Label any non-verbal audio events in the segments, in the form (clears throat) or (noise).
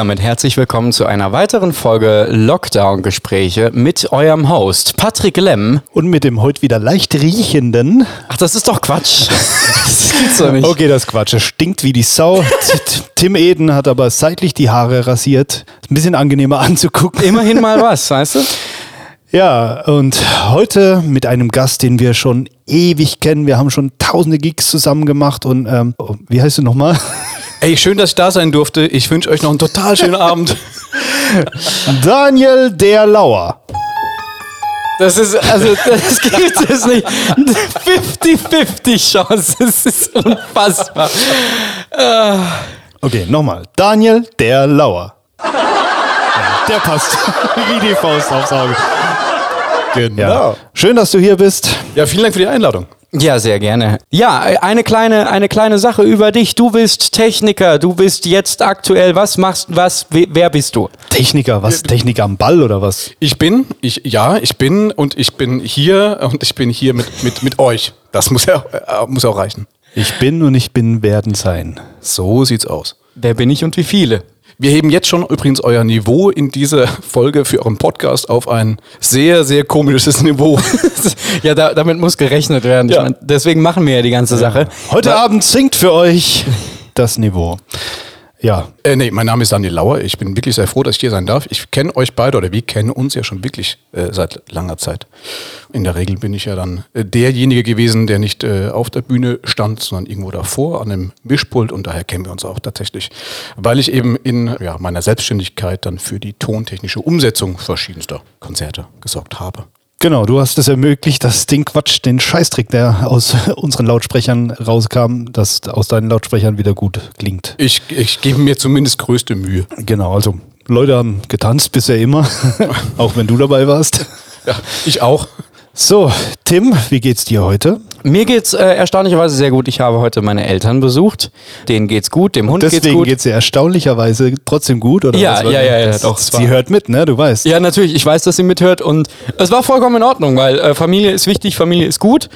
damit herzlich willkommen zu einer weiteren Folge Lockdown-Gespräche mit eurem Host Patrick Lemm. Und mit dem heute wieder leicht riechenden. Ach, das ist doch Quatsch. (laughs) das gibt's doch nicht. Okay, das Quatsch. Es stinkt wie die Sau. Tim Eden hat aber seitlich die Haare rasiert. Ist ein bisschen angenehmer anzugucken. Immerhin mal was, weißt du? Ja, und heute mit einem Gast, den wir schon ewig kennen. Wir haben schon tausende Gigs zusammen gemacht und ähm, oh, wie heißt du nochmal? Ey, schön, dass ich da sein durfte. Ich wünsche euch noch einen total schönen (laughs) Abend. Daniel der Lauer. Das ist, also, das gibt es nicht. 50-50 Chance. Das ist unfassbar. Okay, nochmal. Daniel der Lauer. Der passt (laughs) wie die Faust aufs Auge. Genau. Ja. Schön, dass du hier bist. Ja, vielen Dank für die Einladung. Ja, sehr gerne. Ja, eine kleine, eine kleine Sache über dich. Du bist Techniker. Du bist jetzt aktuell. Was machst, was, we- wer bist du? Techniker, was? Techniker am Ball oder was? Ich bin, ich, ja, ich bin und ich bin hier und ich bin hier mit, mit, mit euch. Das muss ja äh, muss auch reichen. Ich bin und ich bin werden sein. So sieht's aus. Wer bin ich und wie viele? Wir heben jetzt schon übrigens euer Niveau in dieser Folge für euren Podcast auf ein sehr, sehr komisches Niveau. (laughs) ja, da, damit muss gerechnet werden. Ich Ja. mein, deswegen machen wir ja die ganze Sache. Heute Abend singt für euch das Niveau. Ja, Äh, nee, mein Name ist Daniel Lauer. Ich bin wirklich sehr froh, dass ich hier sein darf. Ich kenne euch beide oder wir kennen uns ja schon wirklich äh, seit langer Zeit. In der Regel bin ich ja dann äh, derjenige gewesen, der nicht äh, auf der Bühne stand, sondern irgendwo davor an einem Mischpult und daher kennen wir uns auch tatsächlich, weil ich eben in ja, meiner Selbstständigkeit dann für die tontechnische Umsetzung verschiedenster Konzerte gesorgt habe. Genau. Du hast es ermöglicht, dass den Quatsch, den Scheißtrick, der aus (laughs) unseren Lautsprechern rauskam, dass aus deinen Lautsprechern wieder gut klingt. Ich, ich gebe mir zumindest größte Mühe. Genau, also Leute haben getanzt bisher immer, (laughs) auch wenn du dabei warst. Ja, ich auch. So, Tim, wie geht's dir heute? Mir geht's äh, erstaunlicherweise sehr gut. Ich habe heute meine Eltern besucht. Denen geht's gut, dem Hund geht's Deswegen gut. geht's dir erstaunlicherweise trotzdem gut, oder Ja, was? ja, ja, ja, doch, Sie hört mit, ne? Du weißt. Ja, natürlich. Ich weiß, dass sie mithört und es war vollkommen in Ordnung, weil äh, Familie ist wichtig, Familie ist gut.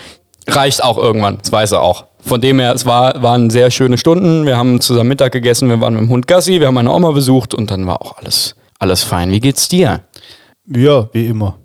Reicht auch irgendwann, das weiß er auch. Von dem her, es war, waren sehr schöne Stunden. Wir haben zusammen Mittag gegessen, wir waren mit dem Hund Gassi, wir haben meine Oma besucht und dann war auch alles, alles fein. Wie geht's dir? Ja, wie immer.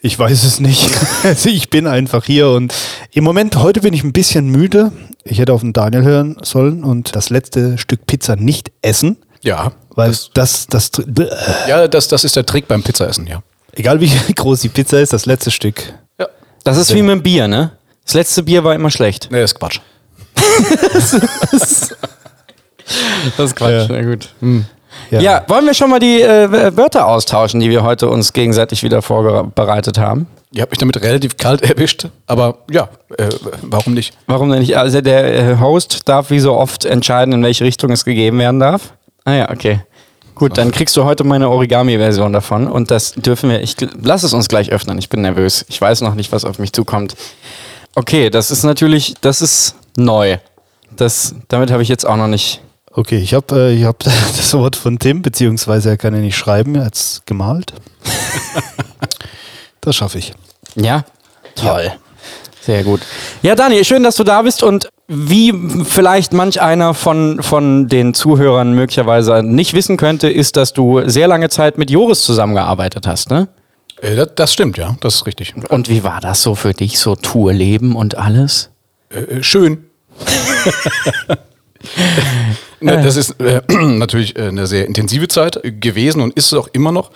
Ich weiß es nicht. (laughs) Also ich bin einfach hier und im Moment, heute bin ich ein bisschen müde. Ich hätte auf den Daniel hören sollen und das letzte Stück Pizza nicht essen, Ja. weil das, das, äh, Ja, das, das ist der Trick beim Pizzaessen, ja. egal wie (laughs) groß die Pizza ist, das letzte Stück. Ja. Das ist wie mit dem Bier, ne? Das letzte Bier war immer schlecht. Nee, ist Quatsch. (laughs) Das ist Quatsch, na gut. Ja. Ja, wollen wir schon mal die äh, Wörter austauschen, die wir heute uns gegenseitig wieder vorbereitet haben? Ihr habt mich damit relativ kalt (laughs) erwischt, aber ja, äh, warum nicht? Warum denn nicht? Also der äh, Host darf wie so oft entscheiden, in welche Richtung es gegeben werden darf. Ah ja, okay. Gut, dann kriegst du heute meine Origami-Version davon und das dürfen wir. Ich lass es uns gleich öffnen. Ich bin nervös. Ich weiß noch nicht, was auf mich zukommt. Okay, das ist natürlich, das ist neu. Das, damit habe ich jetzt auch noch nicht. Okay, ich habe äh, ich hab (laughs) das Wort von Tim, beziehungsweise er kann ja nicht schreiben, er hat es gemalt. (laughs) das schaffe ich. Ja, toll. Sehr gut. Ja, Dani, schön, dass du da bist und wie vielleicht manch einer von, von den Zuhörern möglicherweise nicht wissen könnte, ist, dass du sehr lange Zeit mit Joris zusammengearbeitet hast, ne? Äh, das, das stimmt, ja, das ist richtig. Und wie war das so für dich, so Tourleben und alles? Äh, schön. (laughs) Ne, das ist äh, (clears throat) natürlich äh, eine sehr intensive Zeit gewesen und ist es auch immer noch.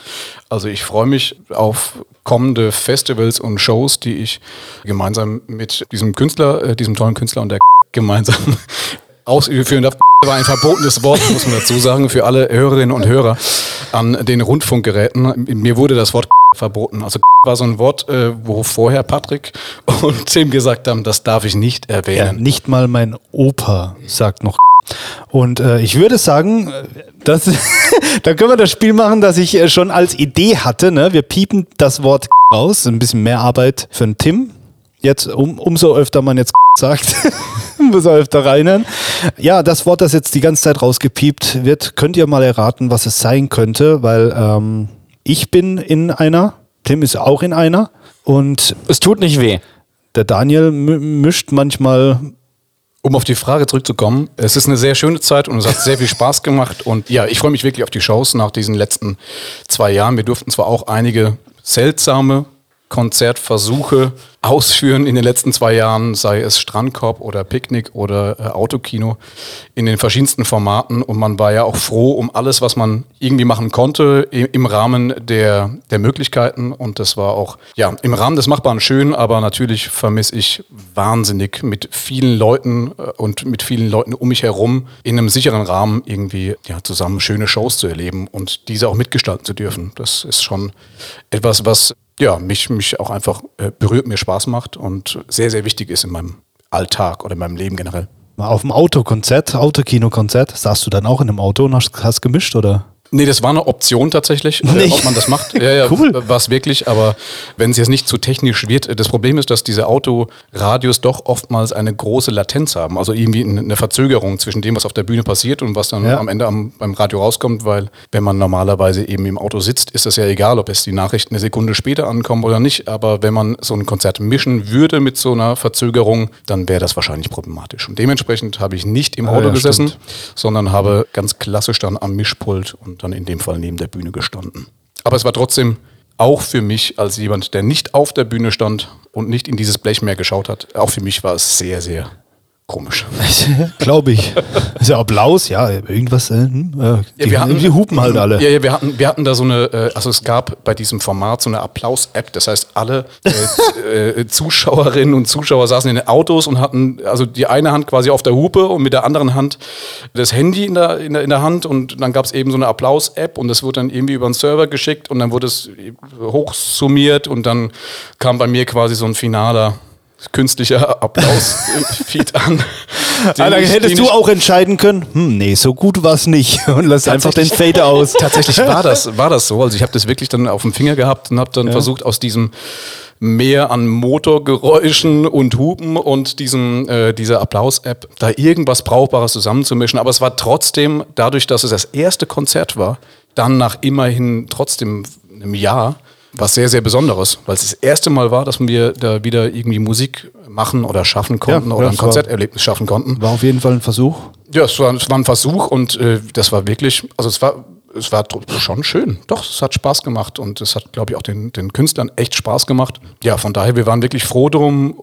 Also ich freue mich auf kommende Festivals und Shows, die ich gemeinsam mit diesem Künstler, äh, diesem tollen Künstler und der (laughs) gemeinsam (laughs) ausführen darf. war ein verbotenes Wort, muss man dazu sagen, für alle Hörerinnen und Hörer an den Rundfunkgeräten. Mir wurde das Wort verboten. Also war so ein Wort, äh, wo vorher Patrick (laughs) und Tim gesagt haben, das darf ich nicht Ja, erwähnen. nicht mal mein Opa sagt noch. Und äh, ich würde sagen, äh, das, (laughs) da können wir das Spiel machen, das ich äh, schon als Idee hatte. Ne? Wir piepen das Wort raus. Ein bisschen mehr Arbeit für den Tim. Jetzt, um, umso öfter man jetzt sagt, (laughs) muss er öfter reinhören. Ja, das Wort, das jetzt die ganze Zeit rausgepiept wird, könnt ihr mal erraten, was es sein könnte, weil ähm, ich bin in einer, Tim ist auch in einer und Es tut nicht weh. der Daniel mi- mischt manchmal Um auf die Frage zurückzukommen, es ist eine sehr schöne Zeit und es hat sehr viel Spaß gemacht. Und ja, ich freue mich wirklich auf die Shows nach diesen letzten zwei Jahren. Wir durften zwar auch einige seltsame Konzertversuche ausführen in den letzten zwei Jahren, sei es Strandkorb oder Picknick oder äh, Autokino in den verschiedensten Formaten. Und man war ja auch froh um alles, was man irgendwie machen konnte im, im Rahmen der, der Möglichkeiten. Und das war auch ja im Rahmen des Machbaren schön, aber natürlich vermisse ich wahnsinnig mit vielen Leuten äh, und mit vielen Leuten um mich herum in einem sicheren Rahmen irgendwie ja, zusammen schöne Shows zu erleben und diese auch mitgestalten zu dürfen. Das ist schon etwas, was ja, mich, mich auch einfach äh, berührt, mir Spaß macht und sehr, sehr wichtig ist in meinem Alltag oder in meinem Leben generell. Auf dem Autokonzert, Autokino-Konzert, saßt du dann auch in einem Auto und hast, hast gemischt oder? Nee, das war eine Option tatsächlich, äh, ob man das macht. Ja, ja, Cool. war es wirklich, aber wenn es jetzt nicht zu technisch wird, äh, das Problem ist, dass diese Autoradios doch oftmals eine große Latenz haben, also irgendwie eine Verzögerung zwischen dem, was auf der Bühne passiert und was dann Ja. am Ende am, beim Radio rauskommt, weil wenn man normalerweise eben im Auto sitzt, ist das ja egal, ob es die Nachrichten eine Sekunde später ankommen oder nicht, aber wenn man so ein Konzert mischen würde mit so einer Verzögerung, dann wäre das wahrscheinlich problematisch. Und dementsprechend habe ich nicht im Ah, Auto ja, gesessen, stimmt. sondern habe ganz klassisch dann am Mischpult und dann in dem Fall neben der Bühne gestanden. Aber es war trotzdem auch für mich als jemand, der nicht auf der Bühne stand und nicht in dieses Blech mehr geschaut hat, auch für mich war es sehr, sehr komisch. (laughs) Glaube ich. Ist ja Applaus, ja, irgendwas. Äh, hm, äh, die, wir hatten- die hupen halt alle. Ja, ja wir, hatten, wir hatten da so eine, äh, also es gab bei diesem Format so eine Applaus-App. Das heißt, alle äh, äh, (laughs) Zuschauerinnen und Zuschauer saßen in den Autos und hatten also die eine Hand quasi auf der Hupe und mit der anderen Hand das Handy in der, in der, in der Hand. Und dann gab es eben so eine Applaus-App und das wurde dann irgendwie über den Server geschickt und dann wurde es hochsummiert und dann kam bei mir quasi so ein finaler künstlicher Applaus-Feed (laughs) an. Ah, dann den ich- hättest du auch entscheiden können, hm, nee, so gut war es nicht. (laughs) Und lass einfach den Fader aus. (laughs) Tatsächlich war das, war das so. Also ich habe das wirklich dann auf dem Finger gehabt und habe dann versucht, aus diesem Meer an Motorgeräuschen und Hupen und diesem, äh, dieser Applaus-App da irgendwas Brauchbares zusammenzumischen. Aber es war trotzdem, dadurch, dass es das erste Konzert war, dann nach immerhin trotzdem einem Jahr, was sehr, sehr Besonderes, weil es das erste Mal war, dass wir da wieder irgendwie Musik machen oder schaffen konnten Ja, oder ein Konzerterlebnis schaffen konnten. War auf jeden Fall ein Versuch. Ja, es war, es war ein Versuch und äh, das war wirklich, also es war, es war schon schön. Doch, es hat Spaß gemacht und es hat, glaube ich, auch den, den Künstlern echt Spaß gemacht. Ja, von daher, wir waren wirklich froh drum,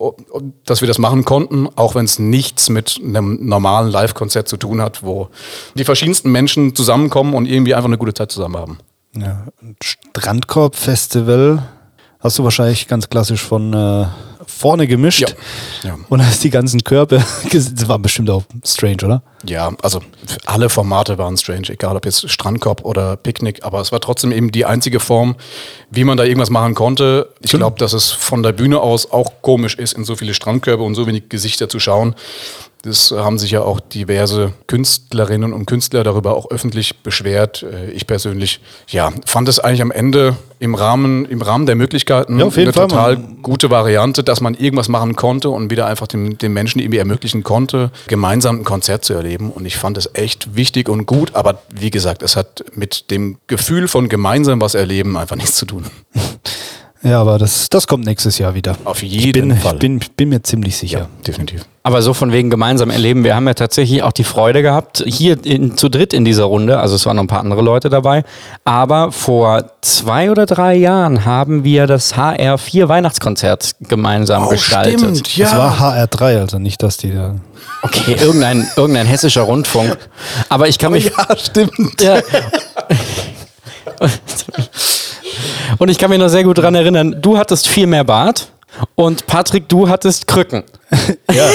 dass wir das machen konnten, auch wenn es nichts mit einem normalen Live-Konzert zu tun hat, wo die verschiedensten Menschen zusammenkommen und irgendwie einfach eine gute Zeit zusammen haben. Ja, ein Strandkorb-Festival hast du wahrscheinlich ganz klassisch von äh, vorne gemischt. Ja. Ja. Und hast die ganzen Körper. (laughs) ges- Das war bestimmt auch strange, oder? Ja, also alle Formate waren strange, egal ob jetzt Strandkorb oder Picknick, aber es war trotzdem eben die einzige Form, wie man da irgendwas machen konnte. Ich glaube, dass es von der Bühne aus auch komisch ist, in so viele Strandkörbe und so wenig Gesichter zu schauen. Das haben sich ja auch diverse Künstlerinnen und Künstler darüber auch öffentlich beschwert. Äh, Ich persönlich, ja, fand es eigentlich am Ende im Rahmen, im Rahmen der Möglichkeiten Ja, eine Fall, total man- gute Variante, dass man irgendwas machen konnte und wieder einfach dem, den Menschen irgendwie ermöglichen konnte, gemeinsam ein Konzert zu erleben. Und ich fand es echt wichtig und gut, aber wie gesagt, es hat mit dem Gefühl von gemeinsam was erleben einfach nichts zu tun. (laughs) Ja, aber das, das kommt nächstes Jahr wieder. Auf Ich jeden bin, Fall. Ich bin, bin mir ziemlich sicher. Definitiv. Aber so von wegen gemeinsam erleben. Wir haben ja tatsächlich auch die Freude gehabt, hier in, zu dritt in dieser Runde, also es waren noch ein paar andere Leute dabei, aber vor zwei oder drei Jahren haben wir das HR4 Weihnachtskonzert gemeinsam gestaltet. Das war HR3, also nicht, dass die da. Okay, irgendein, irgendein hessischer Rundfunk. Aber ich kann mich. Ja, stimmt. Ja. (laughs) (laughs) Und ich kann mich noch sehr gut daran erinnern, du hattest viel mehr Bart und Patrick, du hattest Krücken. (laughs) Ja.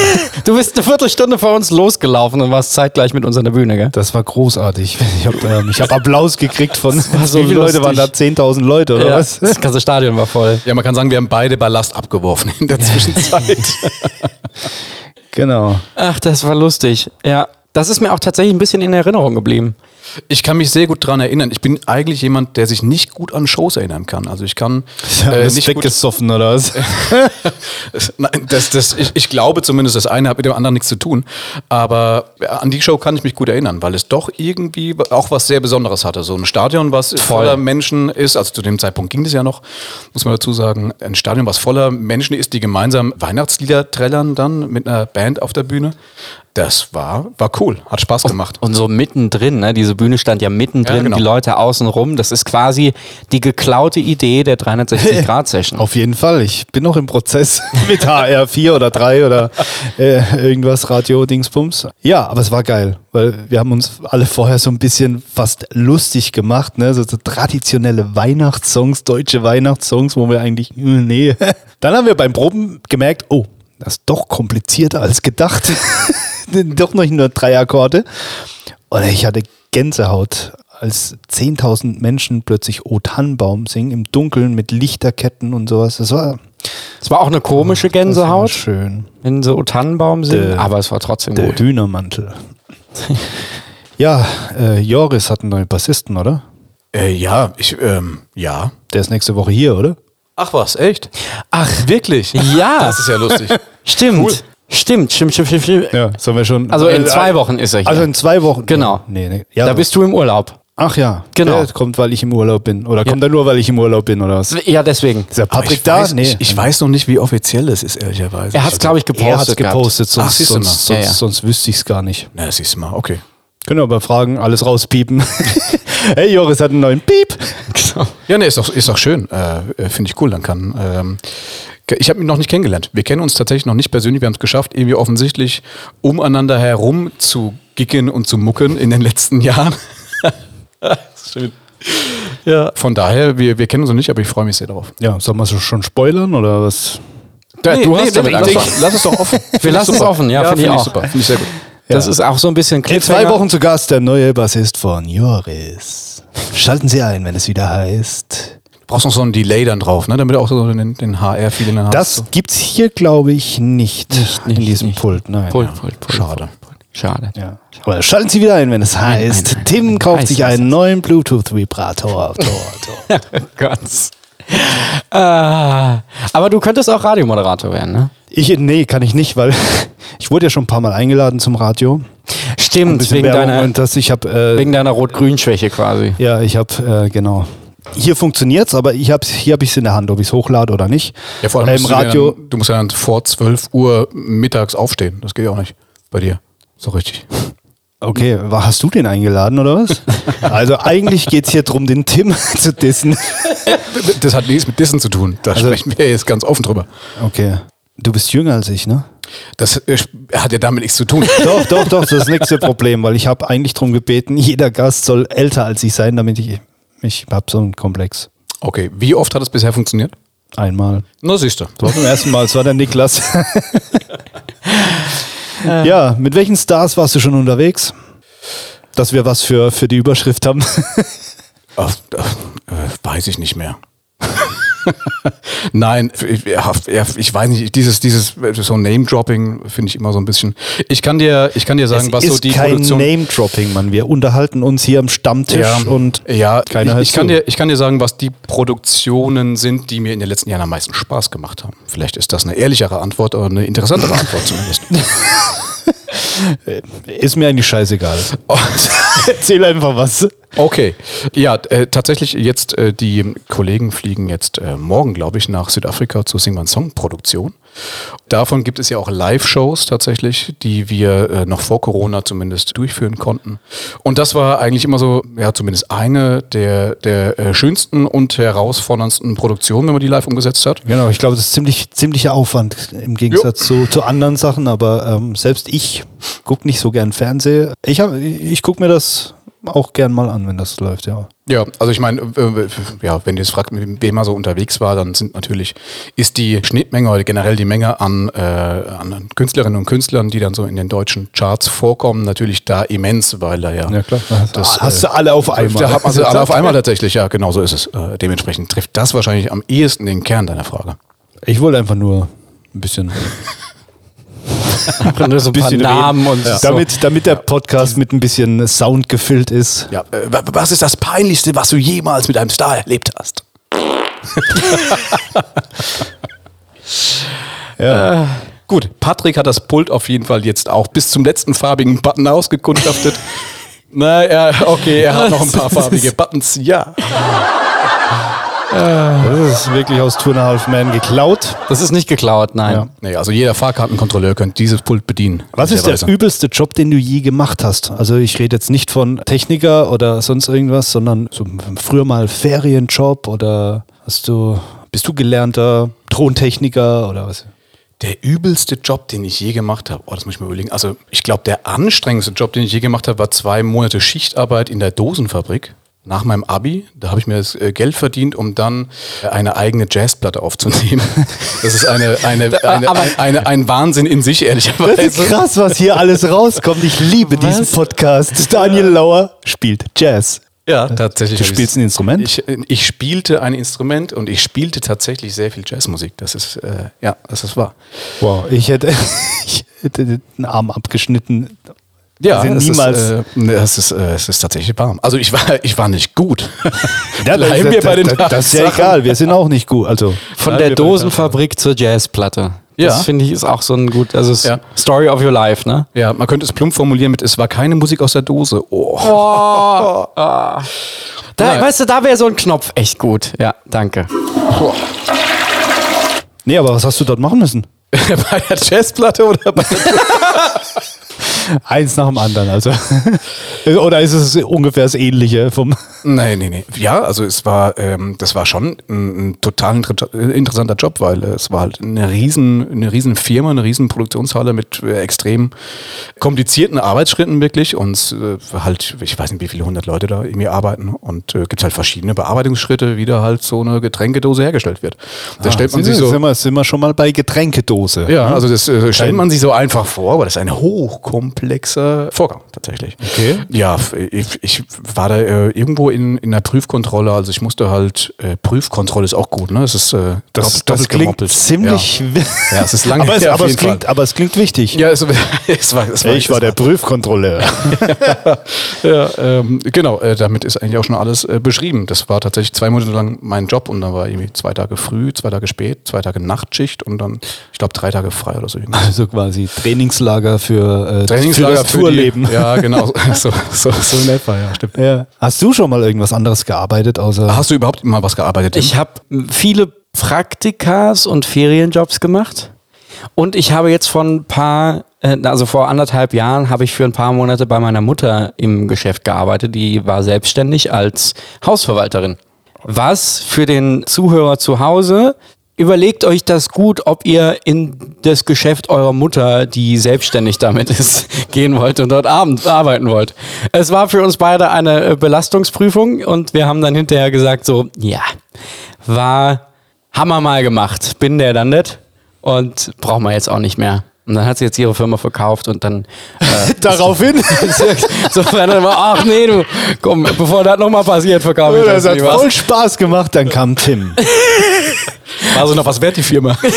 Du bist eine Viertelstunde vor uns losgelaufen und warst zeitgleich mit uns in der Bühne, gell? Das war großartig. Ich habe ähm, hab Applaus gekriegt von. (laughs) war so (laughs) wie viele Leute waren da? lustig. 10.000 Leute oder Ja, was? das ganze Stadion war voll. Ja, man kann sagen, wir haben beide Ballast abgeworfen in der Zwischenzeit. Genau. Ach, das war lustig. Ja, das ist mir auch tatsächlich ein bisschen in Erinnerung geblieben. Ich kann mich sehr gut dran erinnern. Ich bin eigentlich jemand, der sich nicht gut an Shows erinnern kann. Also ich kann äh, nicht weggesoffen oder was? (laughs) Nein, das, das, ich, ich glaube zumindest, das eine hat mit dem anderen nichts zu tun. Aber ja, an die Show kann ich mich gut erinnern, weil es doch irgendwie auch was sehr Besonderes hatte. So ein Stadion, was voller Menschen ist, also zu dem Zeitpunkt ging das ja noch, muss man dazu sagen, ein Stadion, was voller Menschen ist, die gemeinsam Weihnachtslieder trällern dann mit einer Band auf der Bühne. Das war, war cool, hat Spaß gemacht. Und so mittendrin, ne? diese Bühne stand ja mittendrin, Ja, genau. die Leute außen rum. Das ist quasi die geklaute Idee der (laughs) 360-Grad-Session. Auf jeden Fall. Ich bin noch im Prozess (laughs) mit HR4 oder 3 oder äh, irgendwas, Radio-Dingsbums. Ja, aber es war geil, weil wir haben uns alle vorher so ein bisschen fast lustig gemacht, ne? so, so traditionelle Weihnachtssongs, deutsche Weihnachtssongs, wo wir eigentlich, äh, nee. (laughs) Dann haben wir beim Proben gemerkt, oh, das ist doch komplizierter als gedacht. doch noch nur drei Akkorde. Und ich hatte Gänsehaut, als 10.000 Menschen plötzlich O Tannenbaum singen im Dunkeln mit Lichterketten und sowas. Das war, Es war auch eine komische das war Gänsehaut, schön. wenn so Tannenbaum sind, Der- aber es war trotzdem Der gut. Hühnermantel. ja, äh, Joris hat einen neuen Bassisten, oder? Äh, ja, ich, ähm, ja. Der ist nächste Woche hier, oder? Ach was, echt? Ach, Wirklich? Ja. Das ist ja lustig. (laughs) stimmt. Cool. Stimmt, stimmt, stimmt, stimmt. stimmt. Ja, sollen wir schon. Also in Äh, zwei Wochen ist er hier. Also in zwei Wochen. Genau. Nee, nee. Ja, da bist du im Urlaub. Ach ja. Genau. Der kommt, weil ich im Urlaub bin. Oder kommt er nur, weil ich im Urlaub bin, oder was? Ja, deswegen. Ist der Patrick ich da? Weiß, ich, ich weiß noch nicht, wie offiziell es ist, ehrlicherweise. Er hat es, glaube ich, er hat gepostet. gepostet, Ach, sonst, mal. sonst, Ja, sonst, ja. sonst wüsste ich es gar nicht. Na, das siehst du mal, okay. Können wir aber fragen, alles rauspiepen. (laughs) hey, Joris hat einen neuen Piep. Gehabt. Ja, nee, ist doch, ist doch schön. Äh, Finde ich cool. Dann kann. Ähm, ich habe ihn noch nicht kennengelernt. Wir kennen uns tatsächlich noch nicht persönlich. Wir haben es geschafft, irgendwie offensichtlich umeinander herum zu gicken und zu mucken in den letzten (laughs) Jahren. schön. Ja. Von daher, wir, wir kennen uns noch nicht, aber ich freue mich sehr darauf. Ja, soll man so schon spoilern oder was? Ja, du hast damit lass, doch- lass es doch offen. Wir lassen es offen, ja, finde ich auch. super. Finde ich sehr gut. Das ist auch so ein bisschen In zwei. Wochen zu Gast der neue Bassist von Joris. Schalten Sie ein, wenn es wieder heißt. Du brauchst noch so ein Delay dann drauf, ne? damit du auch so den, den HR-Feeling dann hast. Das so. gibt's hier, glaube ich, nicht, in diesem nicht. Pult. Nein. Pult, Pult, Pult, Schade. Pult, Pult. Schade. Ja. Aber schalten Sie wieder ein, wenn es heißt, nein, nein, Tim nein, kauft sich es. einen neuen Bluetooth-Vibrator. (laughs) Tor, Tor. Gott. Ah, aber du könntest auch Radiomoderator werden, ne? Ich, nee, kann ich nicht, weil (laughs) ich wurde ja schon ein paar Mal eingeladen zum Radio. Stimmt, wegen Werbung deiner, das, ich äh, wegen deiner Rot-Grün-Schwäche quasi. Ja, ich habe, äh, genau. Hier funktioniert's, aber ich hab's, hier habe ich es in der Hand, ob ich es hochlade oder nicht. Ja, vor allem äh, im du Radio. Dann, du musst ja dann vor 12 Uhr mittags aufstehen. Das geht ja auch nicht bei dir. So richtig. Okay, war, hast du den eingeladen oder was? (laughs) also eigentlich geht's hier drum, den Tim (laughs) zu dissen. Das hat nichts mit Dissen zu tun. Da Also- sprechen wir jetzt ganz offen drüber. Okay. Du bist jünger als ich, ne? Das äh, hat ja damit nichts zu tun. (laughs) Doch, doch, doch, das ist das nächste Problem, weil ich habe eigentlich drum gebeten, jeder Gast soll älter als ich sein, damit ich, ich habe so einen Komplex. Okay, wie oft hat es bisher funktioniert? Einmal. Na, siehst du. Das war beim ersten Mal, es war der Niklas. (laughs) ja, mit welchen Stars warst du schon unterwegs? Dass wir was für, für die Überschrift haben. Ach, äh, weiß ich nicht mehr. (laughs) (laughs) Nein, ich, ich weiß nicht, dieses, dieses so Name-Dropping finde ich immer so ein bisschen. Ich kann dir, ich kann dir sagen, es was so die kein Produktion. Name-Dropping, Mann. Wir unterhalten uns hier am Stammtisch Ja, und ja, keiner ich, ich, kann dir, ich kann dir sagen, was die Produktionen sind, die mir in den letzten Jahren am meisten Spaß gemacht haben. Vielleicht ist das eine ehrlichere Antwort, aber eine interessantere Antwort zumindest. (laughs) ist mir eigentlich scheißegal. (laughs) (laughs) Erzähl einfach was. Okay, ja, äh, tatsächlich jetzt, äh, die Kollegen fliegen jetzt äh, morgen, glaube ich, nach Südafrika zur Sing Song Produktion. Davon gibt es ja auch Live-Shows tatsächlich, die wir äh, noch vor Corona zumindest durchführen konnten. Und das war eigentlich immer so, ja, zumindest eine der, der äh, schönsten und herausforderndsten Produktionen, wenn man die live umgesetzt hat. Genau, ich glaube, das ist ziemlich ziemlicher Aufwand im Gegensatz zu, zu anderen Sachen, aber ähm, selbst ich gucke nicht so gern Fernsehen. Ich, hab- ich gucke mir das auch gern mal an, wenn das läuft, ja. Ja, also ich meine, äh, ja, wenn du jetzt fragst, mit wem er so unterwegs war, dann sind natürlich, ist die Schnittmenge oder generell die Menge an, äh, an Künstlerinnen und Künstlern, die dann so in den deutschen Charts vorkommen, natürlich da immens, weil da ja. Ja, klar. Das, hast äh, du alle auf einmal. Da hat man sie alle auf einmal (laughs) tatsächlich, ja, genau so ist es. Äh, dementsprechend trifft das wahrscheinlich am ehesten den Kern deiner Frage. Ich wollte einfach nur ein bisschen (laughs) nur so ein Bisschen Namen und so. Damit, damit der Podcast mit ein bisschen Sound gefüllt ist. Ja, äh, wa- was ist das Peinlichste, was du jemals mit einem Star erlebt hast? (laughs) Ja. Gut, Patrick hat das Pult auf jeden Fall jetzt auch bis zum letzten farbigen Button ausgekundschaftet. (laughs) Na ja, okay, er hat noch ein paar farbige Buttons. Ja. Das ist wirklich aus Two and a Half Man geklaut. Das ist nicht geklaut, nein. Ja. Nee, also jeder Fahrkartenkontrolleur könnte dieses Pult bedienen. Was ist der übelste Job, den du je gemacht hast? Also ich rede jetzt nicht von Techniker oder sonst irgendwas, sondern so früher mal Ferienjob oder hast du, bist du gelernter Tontechniker oder was? Der übelste Job, den ich je gemacht habe, oh, das muss ich mir überlegen. Also, ich glaube, der anstrengendste Job, den ich je gemacht habe, war zwei Monate Schichtarbeit in der Dosenfabrik. Nach meinem Abi, da habe ich mir das äh, Geld verdient, um dann äh, eine eigene Jazzplatte aufzunehmen. (laughs) Das ist eine, eine, (laughs) eine, Aber- ein, eine, ein Wahnsinn in sich, Das ist ehrlicherweise. krass, was hier alles rauskommt. Ich liebe diesen Podcast. Daniel Lauer spielt Jazz. Ja, tatsächlich. Du spielst ein Instrument? Ich, äh, ich spielte ein Instrument und ich spielte tatsächlich sehr viel Jazzmusik. Das ist, äh, ja, das ist wahr. Wow, ich hätte, (laughs) ich hätte den Arm abgeschnitten. Ja, sind es niemals- Ist, äh, ne, es, ist, äh, es ist tatsächlich warm. Also ich war, ich war nicht gut. (laughs) Ja, Bleiben wir bei den das, das ist ja egal, wir sind auch nicht gut. Also, Von Ja, der Dosenfabrik zur Jazzplatte. Ja. Das finde ich ist auch so ein gut, also Ja. Story of your life, ne? Ja, man könnte es plump formulieren mit, es war keine Musik aus der Dose. Oh. (laughs) Da, Nein. weißt du, da wäre so ein Knopf echt gut. Ja, danke. nee, aber was hast du dort machen müssen? (laughs) bei der Jazzplatte oder bei der Eins nach dem anderen, also. (laughs) Oder ist es ungefähr das Ähnliche vom. Nee, nee, nee. Ja, also es war, ähm, das war schon ein, ein total inter interessanter Job, weil äh, es war halt eine riesen, eine riesen Firma, eine riesen Produktionshalle mit äh, extrem komplizierten Arbeitsschritten wirklich und äh, halt, ich weiß nicht, wie viele hundert Leute da irgendwie arbeiten und äh, gibt halt verschiedene Bearbeitungsschritte, wie da halt so eine Getränkedose hergestellt wird. Da stellt man sich so. sind, wir, sind wir schon mal bei Getränkedose. Ja, also das äh, stellt man sich so einfach vor, aber das ist ein hochkomplexer Vorgang tatsächlich. Okay. Ja, ich, ich war da äh, irgendwo in, in der Prüfkontrolle, also ich musste halt, äh, Prüfkontrolle ist auch gut, ne? Es ist äh, Das, das klingt gemoppelt. ziemlich. Ja. ja, es ist lange (laughs) aber, es, aber, es klingt, aber es klingt wichtig. Ja, es, (laughs) es war, es war, ich war der Prüfkontrolleur. (laughs) Ja, ähm, genau, äh, damit ist eigentlich auch schon alles äh, beschrieben. Das war tatsächlich zwei Monate lang mein Job und dann war irgendwie zwei Tage früh, zwei Tage spät, zwei Tage Nachtschicht und dann, ich glaube, drei Tage frei oder so. irgendwas. Also quasi Trainingslager für, äh, Trainingslager für das Tourleben. Ja, genau. (laughs) (laughs) So, so, so in etwa, ja, stimmt. Ja. Hast du schon mal irgendwas anderes gearbeitet, außer. Hast du überhaupt mal was gearbeitet? Tim? Ich habe viele Praktikas und Ferienjobs gemacht. Und ich habe jetzt vor ein paar, äh, also vor anderthalb Jahren, habe ich für ein paar Monate bei meiner Mutter im Geschäft gearbeitet. Die war selbstständig als Hausverwalterin. Was für den Zuhörer zu Hause, überlegt euch das gut, ob ihr in das Geschäft eurer Mutter, die selbstständig damit ist, (laughs) gehen wollt und dort abend arbeiten wollt. Es war für uns beide eine äh, Belastungsprüfung und wir haben dann hinterher gesagt so, ja, war Hammer mal gemacht, bin der dann nicht und brauchen wir jetzt auch nicht mehr. Und dann hat sie jetzt ihre Firma verkauft und dann äh, (laughs) Daraufhin. (laughs) so dann war, ach nee, du, komm, bevor das nochmal passiert, verkaufe ich das das hat voll Spaß gemacht, dann kam Tim. War so noch was wert, die Firma. (laughs)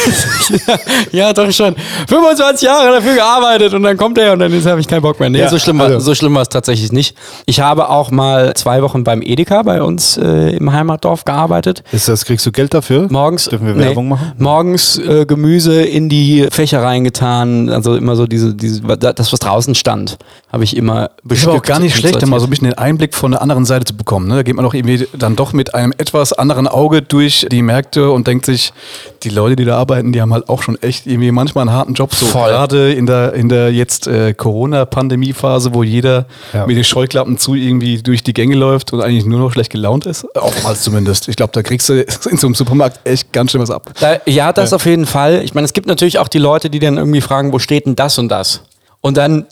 Ja, doch schon. 25 Jahre dafür gearbeitet und dann kommt er und dann habe ich keinen Bock mehr. Nee, Ja, so schlimm, war, also- so schlimm war es tatsächlich nicht. Ich habe auch mal zwei Wochen beim Edeka bei uns äh, im Heimatdorf gearbeitet. Ist das, kriegst du Geld dafür? Morgens, Dürfen wir Werbung machen? Morgens äh, Gemüse in die Fächer reingetan, also immer so diese, diese das, was draußen stand, habe ich immer Ist bestückt. aber auch gar nicht schlecht, mal so ein bisschen den Einblick von der anderen Seite zu bekommen. Ne? Da geht man doch irgendwie dann doch mit einem etwas anderen Auge durch die Märkte und denkt sich, die Leute, die da arbeiten, die haben halt auch schon echt irgendwie manchmal einen harten Job. So Voll. gerade in der, in der jetzt äh, Corona-Pandemie-Phase, wo jeder Ja. mit den Scheuklappen zu irgendwie durch die Gänge läuft und eigentlich nur noch schlecht gelaunt ist. Oftmals zumindest. Ich glaube, da kriegst du (laughs) in so einem Supermarkt echt ganz schön was ab. Da, ja, das auf jeden Fall. Ich meine, es gibt natürlich auch die Leute, die dann irgendwie fragen, wo steht denn das und das? Und dann,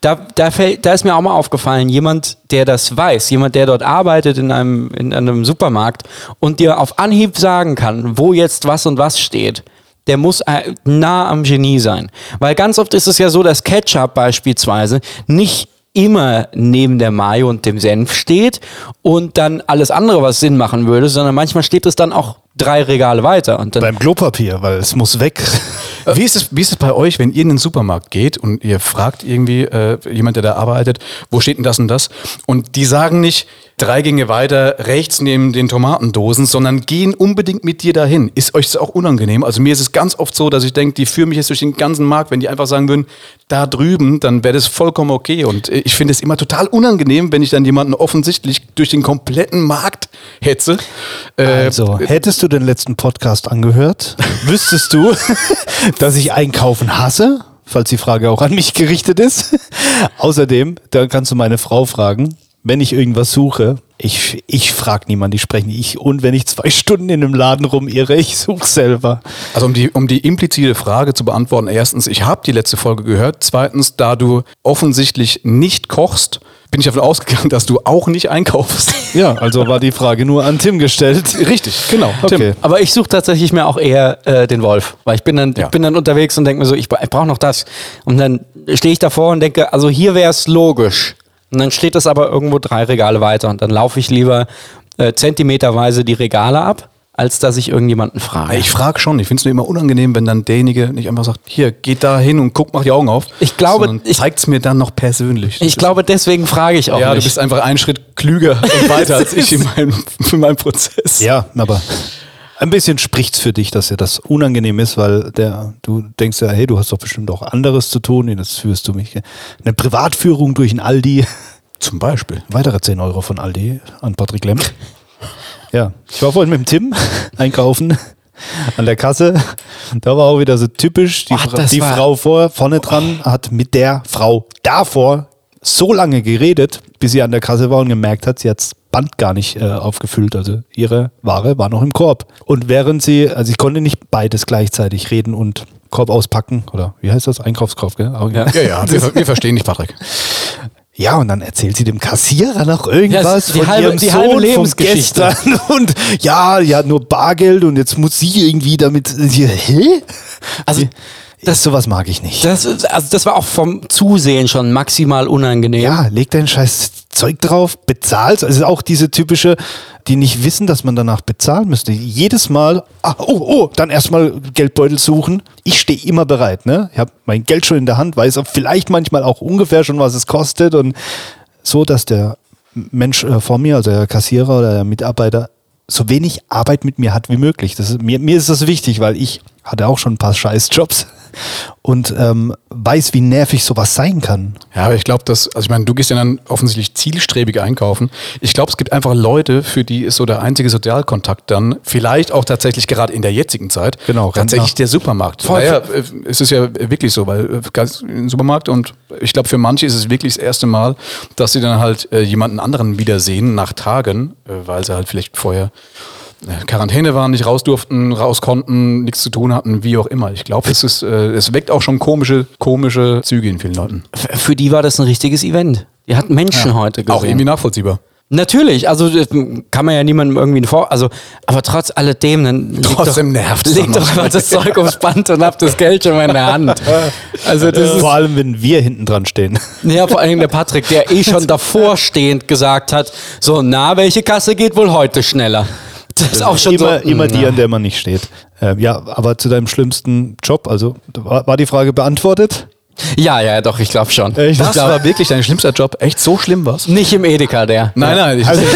da, da, fällt, da ist mir auch mal aufgefallen, jemand, der das weiß, jemand, der dort arbeitet in einem, in einem Supermarkt und dir auf Anhieb sagen kann, wo jetzt was und was steht, der muss äh, nah am Genie sein. Weil ganz oft ist es ja so, dass Ketchup beispielsweise nicht immer neben der Mayo und dem Senf steht und dann alles andere, was Sinn machen würde, sondern manchmal steht es dann auch drei Regale weiter. Und dann Beim Klopapier, weil es muss weg. (laughs) Wie ist, es, wie ist es bei euch, wenn ihr in den Supermarkt geht und ihr fragt irgendwie äh, jemand, der da arbeitet, wo steht denn das und das? Und die sagen nicht, drei Gänge weiter rechts neben den Tomatendosen, sondern gehen unbedingt mit dir dahin. Ist euch das auch unangenehm? Also mir ist es ganz oft so, dass ich denke, die führen mich jetzt durch den ganzen Markt. Wenn die einfach sagen würden, da drüben, dann wäre das vollkommen okay. Und ich finde es immer total unangenehm, wenn ich dann jemanden offensichtlich durch den kompletten Markt hetze. Äh, also, hättest du den letzten Podcast angehört, (laughs) wüsstest du, (laughs) dass ich Einkaufen hasse, falls die Frage auch an mich gerichtet ist. (laughs) Außerdem, da kannst du meine Frau fragen, wenn ich irgendwas suche, ich, ich frage niemanden, die sprechen ich. Und wenn ich zwei (laughs) Stunden in einem Laden rumirre, ich suche selber. Also um die, um die implizite Frage zu beantworten, erstens, ich habe die letzte Folge gehört. Zweitens, da du offensichtlich nicht kochst, bin ich davon ausgegangen, dass du auch nicht einkaufst. (laughs) Ja, also war die Frage nur an Tim gestellt. Richtig, genau. Okay. Tim. Aber ich suche tatsächlich mir auch eher äh, den Wolf, weil ich bin dann, ja. ich bin dann unterwegs und denke mir so, ich, ich brauche noch das. Und dann stehe ich davor und denke, also hier wäre es logisch und dann steht es aber irgendwo drei Regale weiter und dann laufe ich lieber äh, zentimeterweise die Regale ab, als dass ich irgendjemanden frage. Ich frage schon. Ich finde es nur immer unangenehm, wenn dann derjenige nicht einfach sagt, hier, geht da hin und guck, mach die Augen auf. Ich glaube, zeigt es mir dann noch persönlich. Ich glaube, deswegen frage ich auch Ja, nicht. du bist einfach einen Schritt klüger und weiter (laughs) als ich in meinem, in meinem Prozess. Ja, aber ein bisschen spricht es für dich, dass dir das unangenehm ist, weil der, du denkst ja, hey, du hast doch bestimmt auch anderes zu tun. Das führst du mich. Eine Privatführung durch ein Aldi. Zum Beispiel. Weitere 10 Euro von Aldi an Patrick Lemm. Ja, ich war vorhin mit dem Tim einkaufen an der Kasse. Da war auch wieder so typisch, die, Ach, die Frau vor, vorne dran hat mit der Frau davor so lange geredet, bis sie an der Kasse war und gemerkt hat, sie hat das Band gar nicht äh, aufgefüllt. Also ihre Ware war noch im Korb. Und während sie, also ich konnte nicht beides gleichzeitig reden und Korb auspacken oder wie heißt das? Einkaufskorb, gell? Ja, ja, ja (laughs) wir, wir verstehen dich, Patrick. Ja, und dann erzählt sie dem Kassierer noch irgendwas ja, von halbe, ihrem die Sohn Lebensgeschichte. (laughs) Und ja, hat nur Bargeld und jetzt muss sie irgendwie damit. Hä? Also das sowas mag ich nicht. Das, also das war auch vom Zusehen schon maximal unangenehm. Ja, leg dein scheiß Zeug drauf, bezahlst. Also auch diese typische, die nicht wissen, dass man danach bezahlen müsste. Jedes Mal, ah, oh, oh, dann erstmal Geldbeutel suchen. Ich stehe immer bereit, ne? Ich habe mein Geld schon in der Hand, weiß vielleicht manchmal auch ungefähr schon, was es kostet und so, dass der Mensch äh, vor mir, also der Kassierer oder der Mitarbeiter, so wenig Arbeit mit mir hat wie möglich. Das ist, mir, mir ist das wichtig, weil ich hatte auch schon ein paar Scheißjobs und ähm, weiß, wie nervig sowas sein kann. Ja, aber ich glaube, dass, also ich meine, du gehst ja dann offensichtlich zielstrebig einkaufen. Ich glaube, es gibt einfach Leute, für die ist so der einzige Sozialkontakt dann, vielleicht auch tatsächlich gerade in der jetzigen Zeit, genau, tatsächlich der Supermarkt. Voll. Naja, äh, es ist ja wirklich so, weil äh, ganz im Supermarkt und ich glaube, für manche ist es wirklich das erste Mal, dass sie dann halt äh, jemanden anderen wiedersehen nach Tagen, äh, weil sie halt vielleicht vorher Quarantäne waren, nicht raus durften, raus konnten, nichts zu tun hatten, wie auch immer. Ich glaube, es ist, äh, es weckt auch schon komische, komische Züge in vielen Leuten. Für die war das ein richtiges Event. Die hatten Menschen ja, heute gesehen. Auch irgendwie nachvollziehbar. Natürlich, also kann man ja niemandem irgendwie vor, also aber trotz alledem, dann trotzdem doch, nervt legt doch mal das Zeug aufs Band und habt das Geld schon mal in der Hand. Also das vor allem, wenn wir hinten dran stehen. Ja, vor allem der Patrick, der eh schon (laughs) davor stehend gesagt hat, so na, welche Kasse geht wohl heute schneller? Das ist auch schon immer, so, immer die, an der man nicht steht. Äh, ja, aber zu deinem schlimmsten Job, also war, war die Frage beantwortet? Ja, ja, doch, ich glaube schon. Echt? Das glaub, war wirklich dein schlimmster Job. Echt so schlimm was? Nicht im Edeka, der. Nein, nein. Also, (laughs)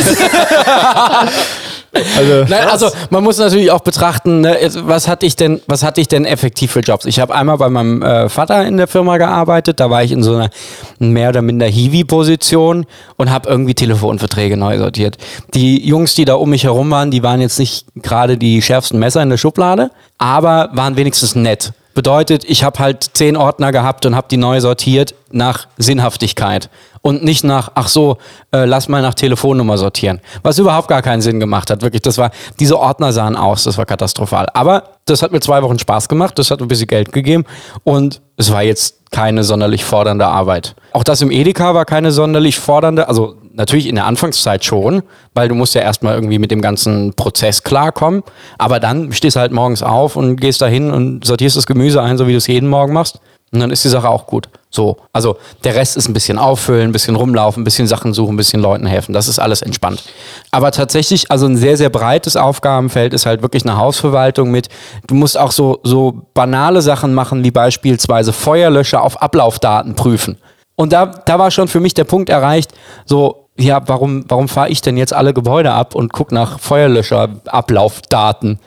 also, Nein, also man muss natürlich auch betrachten, ne, was hatte ich denn, was hatte ich denn effektiv für Jobs? Ich habe einmal bei meinem äh, Vater in der Firma gearbeitet, da war ich in so einer mehr oder minder Hiwi-Position und habe irgendwie Telefonverträge neu sortiert. Die Jungs, die da um mich herum waren, die waren jetzt nicht gerade die schärfsten Messer in der Schublade, aber waren wenigstens nett. Bedeutet, ich habe halt zehn Ordner gehabt und habe die neu sortiert nach Sinnhaftigkeit und nicht nach, ach so, äh, lass mal nach Telefonnummer sortieren. Was überhaupt gar keinen Sinn gemacht hat. Wirklich, das war, diese Ordner sahen aus, das war katastrophal. Aber das hat mir zwei Wochen Spaß gemacht, das hat ein bisschen Geld gegeben und es war jetzt keine sonderlich fordernde Arbeit. Auch das im Edeka war keine sonderlich fordernde, also natürlich in der Anfangszeit schon, weil du musst ja erstmal irgendwie mit dem ganzen Prozess klarkommen. Aber dann stehst du halt morgens auf und gehst da hin und sortierst das Gemüse ein, so wie du es jeden Morgen machst. Und dann ist die Sache auch gut. So, also der Rest ist ein bisschen auffüllen, ein bisschen rumlaufen, ein bisschen Sachen suchen, ein bisschen Leuten helfen. Das ist alles entspannt. Aber tatsächlich, also ein sehr, sehr breites Aufgabenfeld ist halt wirklich eine Hausverwaltung mit, du musst auch so, so banale Sachen machen, wie beispielsweise Feuerlöscher auf Ablaufdaten prüfen. Und da, da war schon für mich der Punkt erreicht, so, ja, warum, warum fahre ich denn jetzt alle Gebäude ab und gucke nach Feuerlöscher-Ablaufdaten?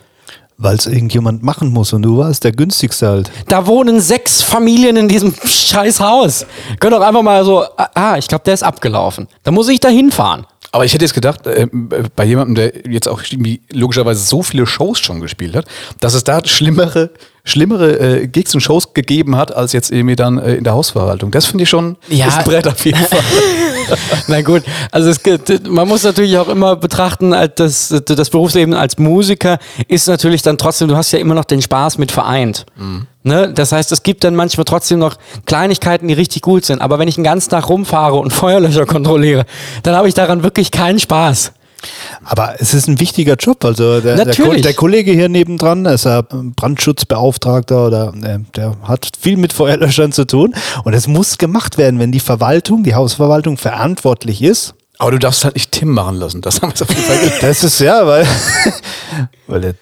Weil es irgendjemand machen muss und du warst der günstigste halt. Da wohnen sechs Familien in diesem (laughs) scheiß Haus. Können doch einfach mal so, ah, ich glaube, der ist abgelaufen. Da muss ich da hinfahren. Aber ich hätte jetzt gedacht, äh, bei jemandem, der jetzt auch irgendwie logischerweise so viele Shows schon gespielt hat, dass es da schlimmere, schlimmere äh, Gigs und Shows gegeben hat, als jetzt irgendwie dann äh, in der Hausverwaltung. Das finde ich schon Ja. ist ein Brett auf jeden Fall. (laughs) Na gut, also es gibt, man muss natürlich auch immer betrachten, als das, das Berufsleben als Musiker ist natürlich dann trotzdem, du hast ja immer noch den Spaß mit vereint. Ne? Das heißt, es gibt dann manchmal trotzdem noch Kleinigkeiten, die richtig gut sind. Aber wenn ich den ganzen Tag rumfahre und (laughs) Feuerlöscher kontrolliere, dann habe ich daran wirklich keinen Spaß. Aber es ist ein wichtiger Job. Also der, der, der Kollege hier nebendran ist ein Brandschutzbeauftragter oder äh, der hat viel mit Feuerlöschern zu tun. Und es muss gemacht werden, wenn die Verwaltung, die Hausverwaltung verantwortlich ist. Aber du darfst halt nicht Tim machen lassen. Das haben wir auf jeden Fall gelernt. Das ist ja, weil, (laughs) weil der,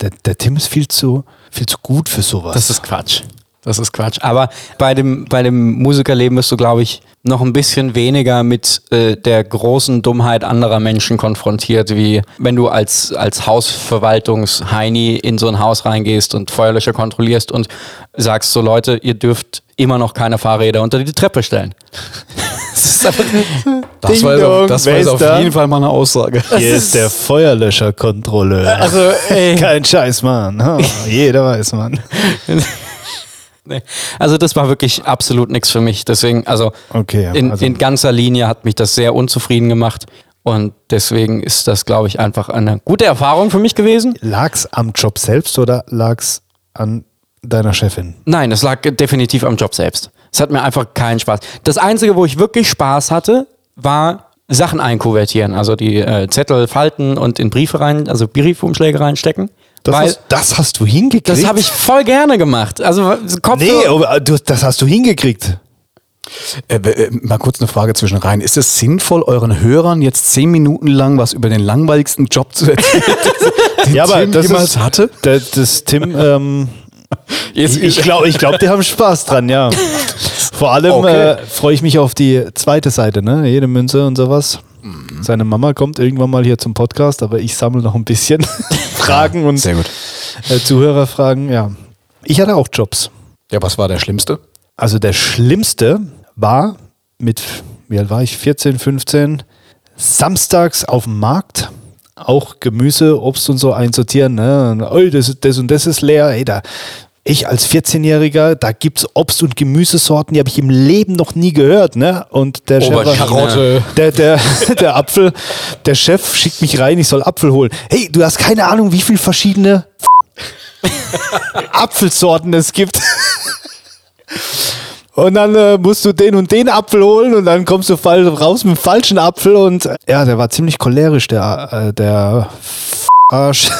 der, der Tim ist viel zu, viel zu gut für sowas. Das ist Quatsch. Das ist Quatsch. Aber bei dem, bei dem Musikerleben bist du, glaube ich, noch ein bisschen weniger mit äh, der großen Dummheit anderer Menschen konfrontiert, wie wenn du als, als Hausverwaltungs-Heini in so ein Haus reingehst und Feuerlöscher kontrollierst und sagst so, Leute, ihr dürft immer noch keine Fahrräder unter die Treppe stellen. (laughs) das Das war, Ding jetzt auf, dong, das war jetzt ist auf jeden Fall mal eine Aussage. Hier ist der Feuerlöscherkontrolleur. also, ey. Kein Scheiß, Mann. Oh, jeder weiß, Mann. (laughs) Nee. Also das war wirklich absolut nichts für mich. Deswegen, also, Okay, ja, in, also- in ganzer Linie hat mich das sehr unzufrieden gemacht. Und deswegen ist das, glaube ich, einfach eine gute Erfahrung für mich gewesen. Lag's am Job selbst oder lag's an deiner Chefin? Nein, es lag definitiv am Job selbst. Es hat mir einfach keinen Spaß. Das Einzige, wo ich wirklich Spaß hatte, war Sachen einkuvertieren. Also die äh, Zettel falten und in Briefe rein, also Briefumschläge reinstecken. Das, Weil hast, das hast du hingekriegt? das habe ich voll gerne gemacht. Also Kopf Nee, aber du, das hast du hingekriegt. Äh, äh, mal kurz eine Frage zwischen rein. Ist es sinnvoll, euren Hörern jetzt zehn Minuten lang was über den langweiligsten Job zu erzählen, (laughs) den (laughs) Ja, aber Tim das jemals ist, hatte? Der, das Tim, ähm, (laughs) Jetzt, ich glaube, ich glaub, die haben Spaß dran, ja. Vor allem Okay. äh, freue ich mich auf die zweite Seite, ne? Jede Münze und sowas. Seine Mama kommt irgendwann mal hier zum Podcast, aber ich sammle noch ein bisschen (laughs) Fragen und äh, Zuhörerfragen, ja. Ich hatte auch Jobs. Ja, was war der schlimmste? Also der schlimmste war mit, wie alt war ich, 14, 15, samstags auf dem Markt auch Gemüse, Obst und so einsortieren. Ne? Und, "Oi, das, das und das ist leer. Ey, da, ich als 14-Jähriger, da gibt es Obst- und Gemüsesorten, die habe ich im Leben noch nie gehört. Ne? Und der Chef, war- Aubergine. Karotte. der, der, (laughs) der Apfel, der Chef schickt mich rein, ich soll Apfel holen. Hey, du hast keine Ahnung, wie viele verschiedene (laughs) Apfelsorten es gibt. (laughs) Und dann äh, musst du den und den Apfel holen und dann kommst du raus mit dem falschen Apfel und äh, ja, der war ziemlich cholerisch, der, äh, der Arsch.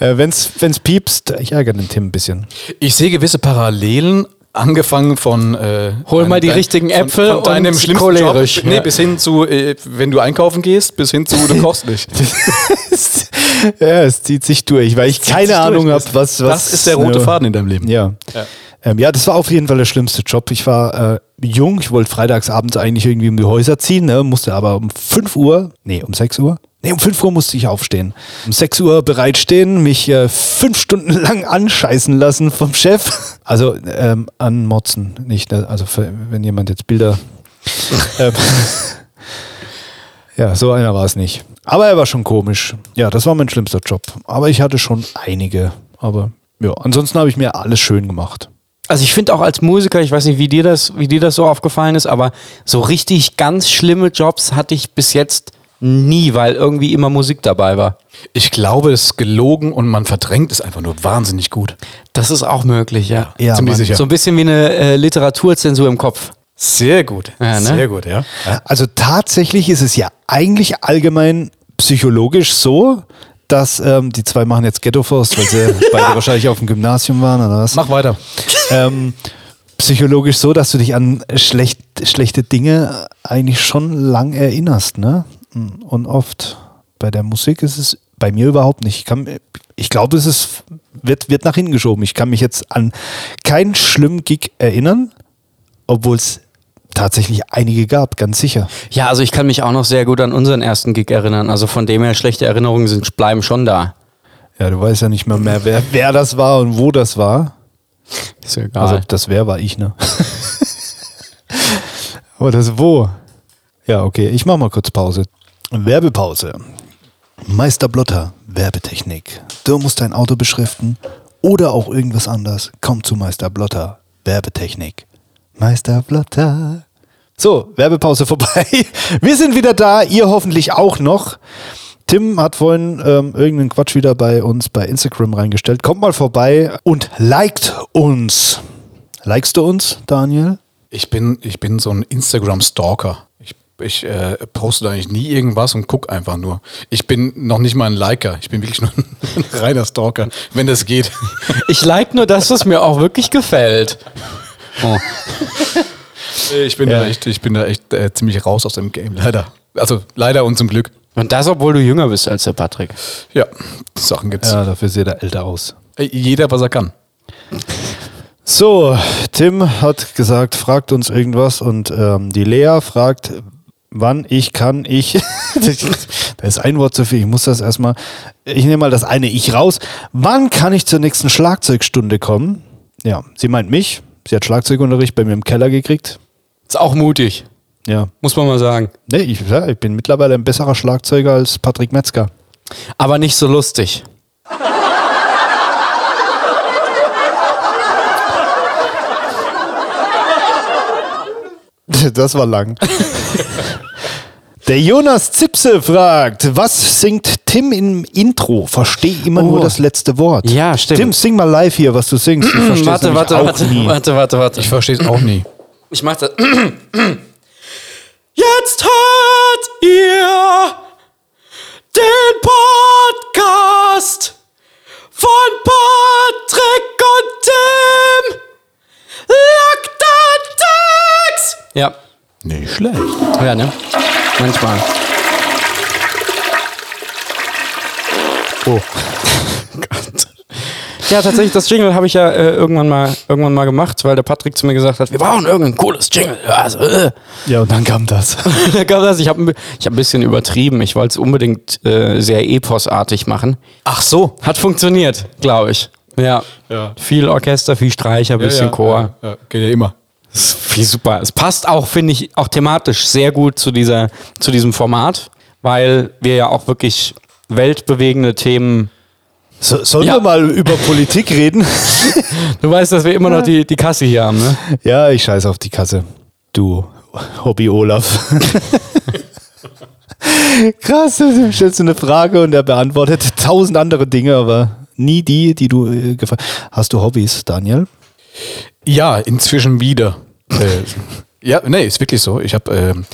Äh, wenn's, wenn's piepst, ich ärgere den Tim ein bisschen. Ich sehe gewisse Parallelen, angefangen von äh, Hol mal deinem- die richtigen von- Äpfel von deinem und schlimmsten cholerisch, Job, nee, ja. bis hin zu, äh, wenn du einkaufen gehst, bis hin zu, du (laughs) kochst nicht. (laughs) ja, es zieht sich durch, weil ich keine Ahnung habe, was, was. das ist der rote ne, Faden in deinem Leben. Ja. Ja. Ähm, ja, das war auf jeden Fall der schlimmste Job. Ich war äh, jung, ich wollte freitagsabends eigentlich irgendwie um die Häuser ziehen, ne, musste aber um 5 Uhr, nee, um 6 Uhr, nee, um 5 Uhr musste ich aufstehen. Um 6 Uhr bereitstehen, mich äh, fünf Stunden (laughs) lang anscheißen lassen vom Chef. Also ähm, anmotzen, nicht, ne? also für, wenn jemand jetzt Bilder... (laughs) ähm, ja, so einer war es nicht. Aber er war schon komisch. Ja, das war mein schlimmster Job. Aber ich hatte schon einige. Aber ja, ansonsten habe ich mir alles schön gemacht. Also ich finde auch als Musiker, ich weiß nicht, wie dir das, wie dir das so aufgefallen ist, aber so richtig ganz schlimme Jobs hatte ich bis jetzt nie, weil irgendwie immer Musik dabei war. Ich glaube, es ist gelogen und man verdrängt es einfach nur wahnsinnig gut. Das ist auch möglich, ja. Ja, Ziemlich sicher. So ein bisschen wie eine äh, Literaturzensur im Kopf. Sehr gut. Ja, ne? Sehr gut, ja. ja. Also tatsächlich ist es ja eigentlich allgemein psychologisch so, dass ähm, die zwei machen jetzt Ghetto Forst, weil sie (laughs) beide wahrscheinlich auf dem Gymnasium waren oder was? Mach weiter. Ähm, psychologisch so, dass du dich an schlecht, schlechte Dinge eigentlich schon lang erinnerst, ne? Und oft bei der Musik ist es bei mir überhaupt nicht. Ich, kann, ich glaube, es ist, wird, wird nach hinten geschoben. Ich kann mich jetzt an keinen schlimmen Gig erinnern, obwohl es tatsächlich einige gab, ganz sicher. Ja, also ich kann mich auch noch sehr gut an unseren ersten Gig erinnern. Also von dem her, schlechte Erinnerungen sind, bleiben schon da. Ja, du weißt ja nicht mehr mehr, wer, wer das war und wo das war. Ist ja egal. Also das wer war ich, ne? (laughs) Aber das wo? Ja, okay, ich mach mal kurz Pause. Werbepause. Meister Blotter, Werbetechnik. Du musst dein Auto beschriften oder auch irgendwas anders. Komm zu Meister Blotter, Werbetechnik. Meister Blotter. So, Werbepause (laughs) vorbei. Wir sind wieder da, ihr hoffentlich auch noch. Tim hat vorhin ähm, irgendeinen Quatsch wieder bei uns bei Instagram reingestellt. Kommt mal vorbei und liked uns. Likest du uns, Daniel? Ich bin, ich bin so ein Instagram-Stalker. Ich, ich äh, poste eigentlich nie irgendwas und gucke einfach nur. Ich bin noch nicht mal ein Liker. Ich bin wirklich nur ein (laughs) reiner Stalker, wenn das geht. (laughs) ich like nur das, was mir auch wirklich gefällt. (laughs) Oh. Ich bin Ja. da echt, ich bin da echt äh, ziemlich raus aus dem Game, leider. Also leider und zum Glück. Und das, obwohl du jünger bist als der Patrick. Ja, Sachen gibt's. Ja, dafür sieht er älter aus. Äh, Jeder, was er kann. So, Tim hat gesagt, fragt uns irgendwas und ähm, die Lea fragt, wann ich kann ich. (laughs) da ist ein Wort zu viel, ich muss das erstmal. Ich nehme mal das eine Ich raus. Wann kann ich zur nächsten Schlagzeugstunde kommen? Ja, sie meint mich. Sie hat Schlagzeugunterricht bei mir im Keller gekriegt. Ist auch mutig, Ja. muss man mal sagen. Nee, ich, ja, ich bin mittlerweile ein besserer Schlagzeuger als Patrick Metzger. Aber nicht so lustig. (laughs) Das war lang. Der Jonas Zipse fragt, was singt Tim im Intro? Verstehe immer nur Oh. das letzte Wort. Ja, stimmt. Tim, sing mal live hier, was du singst. Ich versteh's Warte, warte, auch warte, nie. warte, warte, warte. Ich verstehe es auch nie. Ich mach das. Jetzt hört ihr den Podcast von Patrick und Tim. Tags. Ja, Nicht schlecht. ja, ne? Manchmal. Oh. Ja, tatsächlich, das Jingle habe ich ja äh, irgendwann, mal, irgendwann mal gemacht, weil der Patrick zu mir gesagt hat, wir brauchen irgendein cooles Jingle. Ja, Also, äh. Ja, und dann kam das. (laughs) Da gab das, ich habe ich hab ein bisschen übertrieben. Ich wollte es unbedingt äh, sehr eposartig machen. Ach so. Hat funktioniert, glaube ich. Ja. Ja. Viel Orchester, viel Streicher, bisschen Chor. Ja, ja, geht ja immer. Das ist super. Es passt auch, finde ich, auch thematisch sehr gut zu, dieser, zu diesem Format, weil wir ja auch wirklich weltbewegende Themen. So, sollen Ja. wir mal über Politik reden? (laughs) Du weißt, dass wir immer noch die, die Kasse hier haben, ne? ja, ich scheiße auf die Kasse. Du, Hobby Olaf. (laughs) Krass, du stellst eine Frage und er beantwortet tausend andere Dinge, aber nie die, die du äh, gefragt hast. du Hobbys, Daniel? Ja, inzwischen wieder. äh, ja, nee, ist wirklich so. Ich habe ähm,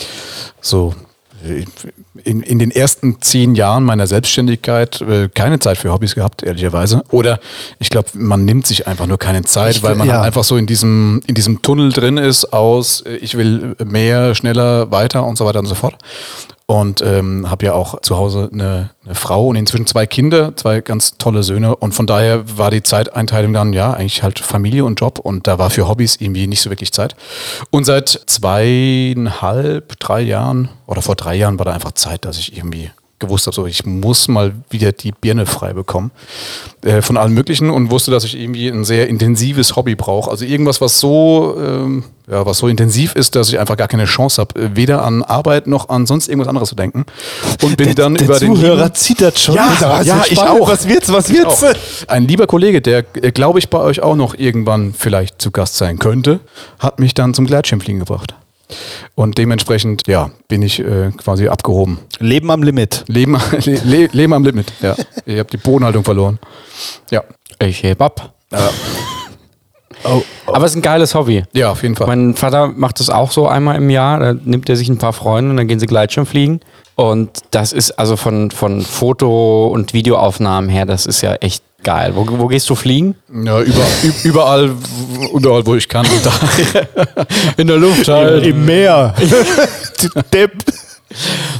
so äh, in, in den ersten zehn Jahren meiner Selbstständigkeit äh, keine Zeit für Hobbys gehabt, ehrlicherweise. Oder ich glaube, man nimmt sich einfach nur keine Zeit, Ich weil man ja. einfach so in diesem, in diesem Tunnel drin ist aus, äh, ich will mehr, schneller, weiter und so weiter und so fort. Und ähm, habe ja auch zu Hause eine, eine Frau und inzwischen zwei Kinder, zwei ganz tolle Söhne. Und von daher war die Zeiteinteilung dann, ja, eigentlich halt Familie und Job. Und da war für Hobbys irgendwie nicht so wirklich Zeit. Und seit zweieinhalb, drei Jahren oder vor drei Jahren war da einfach Zeit, dass ich irgendwie gewusst habe, so ich muss mal wieder die Birne frei bekommen äh, von allem Möglichen und wusste, dass ich irgendwie ein sehr intensives Hobby brauche. Also irgendwas, was so, ähm, ja, was so intensiv ist, dass ich einfach gar keine Chance habe, äh, weder an Arbeit noch an sonst irgendwas anderes zu denken. Und bin dann der über den Zuhörer zittert schon. Ja, ja, es ich auch. Was wird's, was wird's? Ein lieber Kollege, der, äh, glaube ich, bei euch auch noch irgendwann vielleicht zu Gast sein könnte, hat mich dann zum Gleitschirmfliegen gebracht. Und dementsprechend, ja, bin ich äh, quasi abgehoben. Leben am Limit. Leben, (laughs) le, le, Leben am Limit, ja. (laughs) Ich habe die Bodenhaltung verloren. Ja. Ich heb ab. (laughs) Oh, Aber es ist ein geiles Hobby. Ja, auf jeden Fall. Mein Vater macht das auch so einmal im Jahr. Da nimmt er sich ein paar Freunde und dann gehen sie Gleitschirm fliegen. Und das ist also von, von Foto- und Videoaufnahmen her, das ist ja echt geil. Wo, wo gehst du fliegen? Ja, überall, überall, überall, wo ich kann. (laughs) In der Luft halt. Im Meer. Du (laughs) Depp.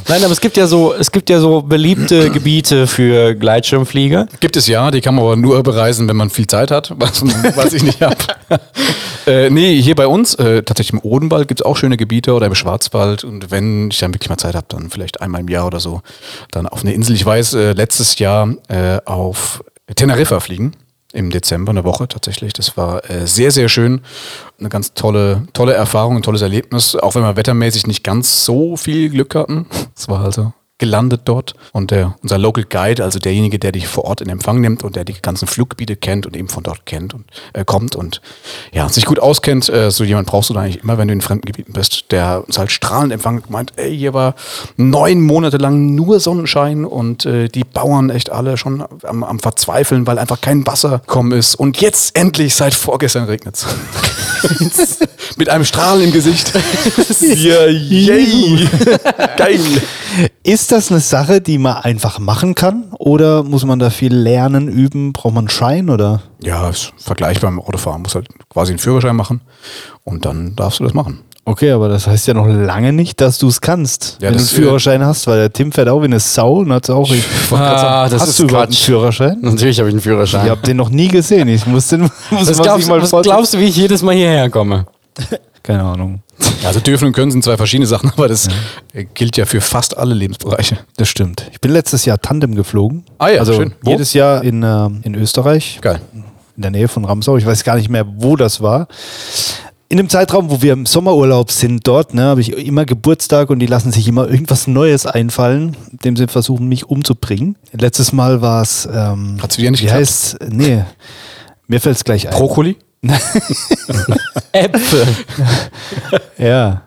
Nein, aber es gibt ja so, es gibt ja so beliebte (clears throat) Gebiete für Gleitschirmflieger. Gibt es ja, die kann man aber nur bereisen, wenn man viel Zeit hat, was, was ich nicht habe. (laughs) äh, nee, hier bei uns, äh, tatsächlich im Odenwald gibt es auch schöne Gebiete oder im Schwarzwald. Und wenn ich dann wirklich mal Zeit habe, dann vielleicht einmal im Jahr oder so, dann auf eine Insel. Ich weiß, äh, letztes Jahr äh, auf Teneriffa fliegen. Im Dezember, eine Woche tatsächlich. Das war äh, sehr, sehr schön. Eine ganz tolle, tolle Erfahrung, ein tolles Erlebnis. Auch wenn wir wettermäßig nicht ganz so viel Glück hatten. Es war also gelandet dort. Und der, unser Local Guide, also derjenige, der dich vor Ort in Empfang nimmt und der die ganzen Fluggebiete kennt und eben von dort kennt und äh, kommt und ja, sich gut auskennt, äh, so jemand brauchst du da eigentlich immer, wenn du in fremden Gebieten bist, der uns halt strahlend empfangen meint, ey, hier war neun Monate lang nur Sonnenschein und äh, die Bauern echt alle schon am, am Verzweifeln, weil einfach kein Wasser gekommen ist. Und jetzt endlich, seit vorgestern regnet's. (laughs) Mit einem Strahl im Gesicht. (laughs) Ja, yay. Geil. Ist das eine Sache, die man einfach machen kann? Oder muss man da viel lernen, üben? Braucht man einen Schein oder? Ja, ist vergleichbar mit dem Autofahren. Muss halt quasi einen Führerschein machen und dann darfst du das machen. Okay, aber das heißt ja noch lange nicht, dass du es kannst, Ja, wenn du das, einen Führerschein hast, weil der Tim fährt auch wie eine Sau und hat auch. Ich Ah, das hast ist du überhaupt einen. Führerschein? Natürlich habe ich einen Führerschein. Ich habe den noch nie gesehen. Ich muss den (laughs) muss man glaubst, mal was glaubst du, wie ich jedes Mal hierher komme? (laughs) Keine Ahnung. Ja, also dürfen und können sind zwei verschiedene Sachen, (laughs) aber das äh, gilt ja für fast alle Lebensbereiche. Das stimmt. Ich bin letztes Jahr Tandem geflogen. Ah ja, also schön. Wo? jedes Jahr in, äh, in Österreich, Geil. in der Nähe von Ramsau. Ich weiß gar nicht mehr, wo das war. In dem Zeitraum, wo wir im Sommerurlaub sind dort, ne, habe ich immer Geburtstag und die lassen sich immer irgendwas Neues einfallen, indem sie versuchen, mich umzubringen. Letztes Mal war es, ähm, Hat's wieder nicht wie geklappt? heißt, nee, mir fällt es gleich ein. Brokkoli? (laughs) Äpfel. (laughs) Ja.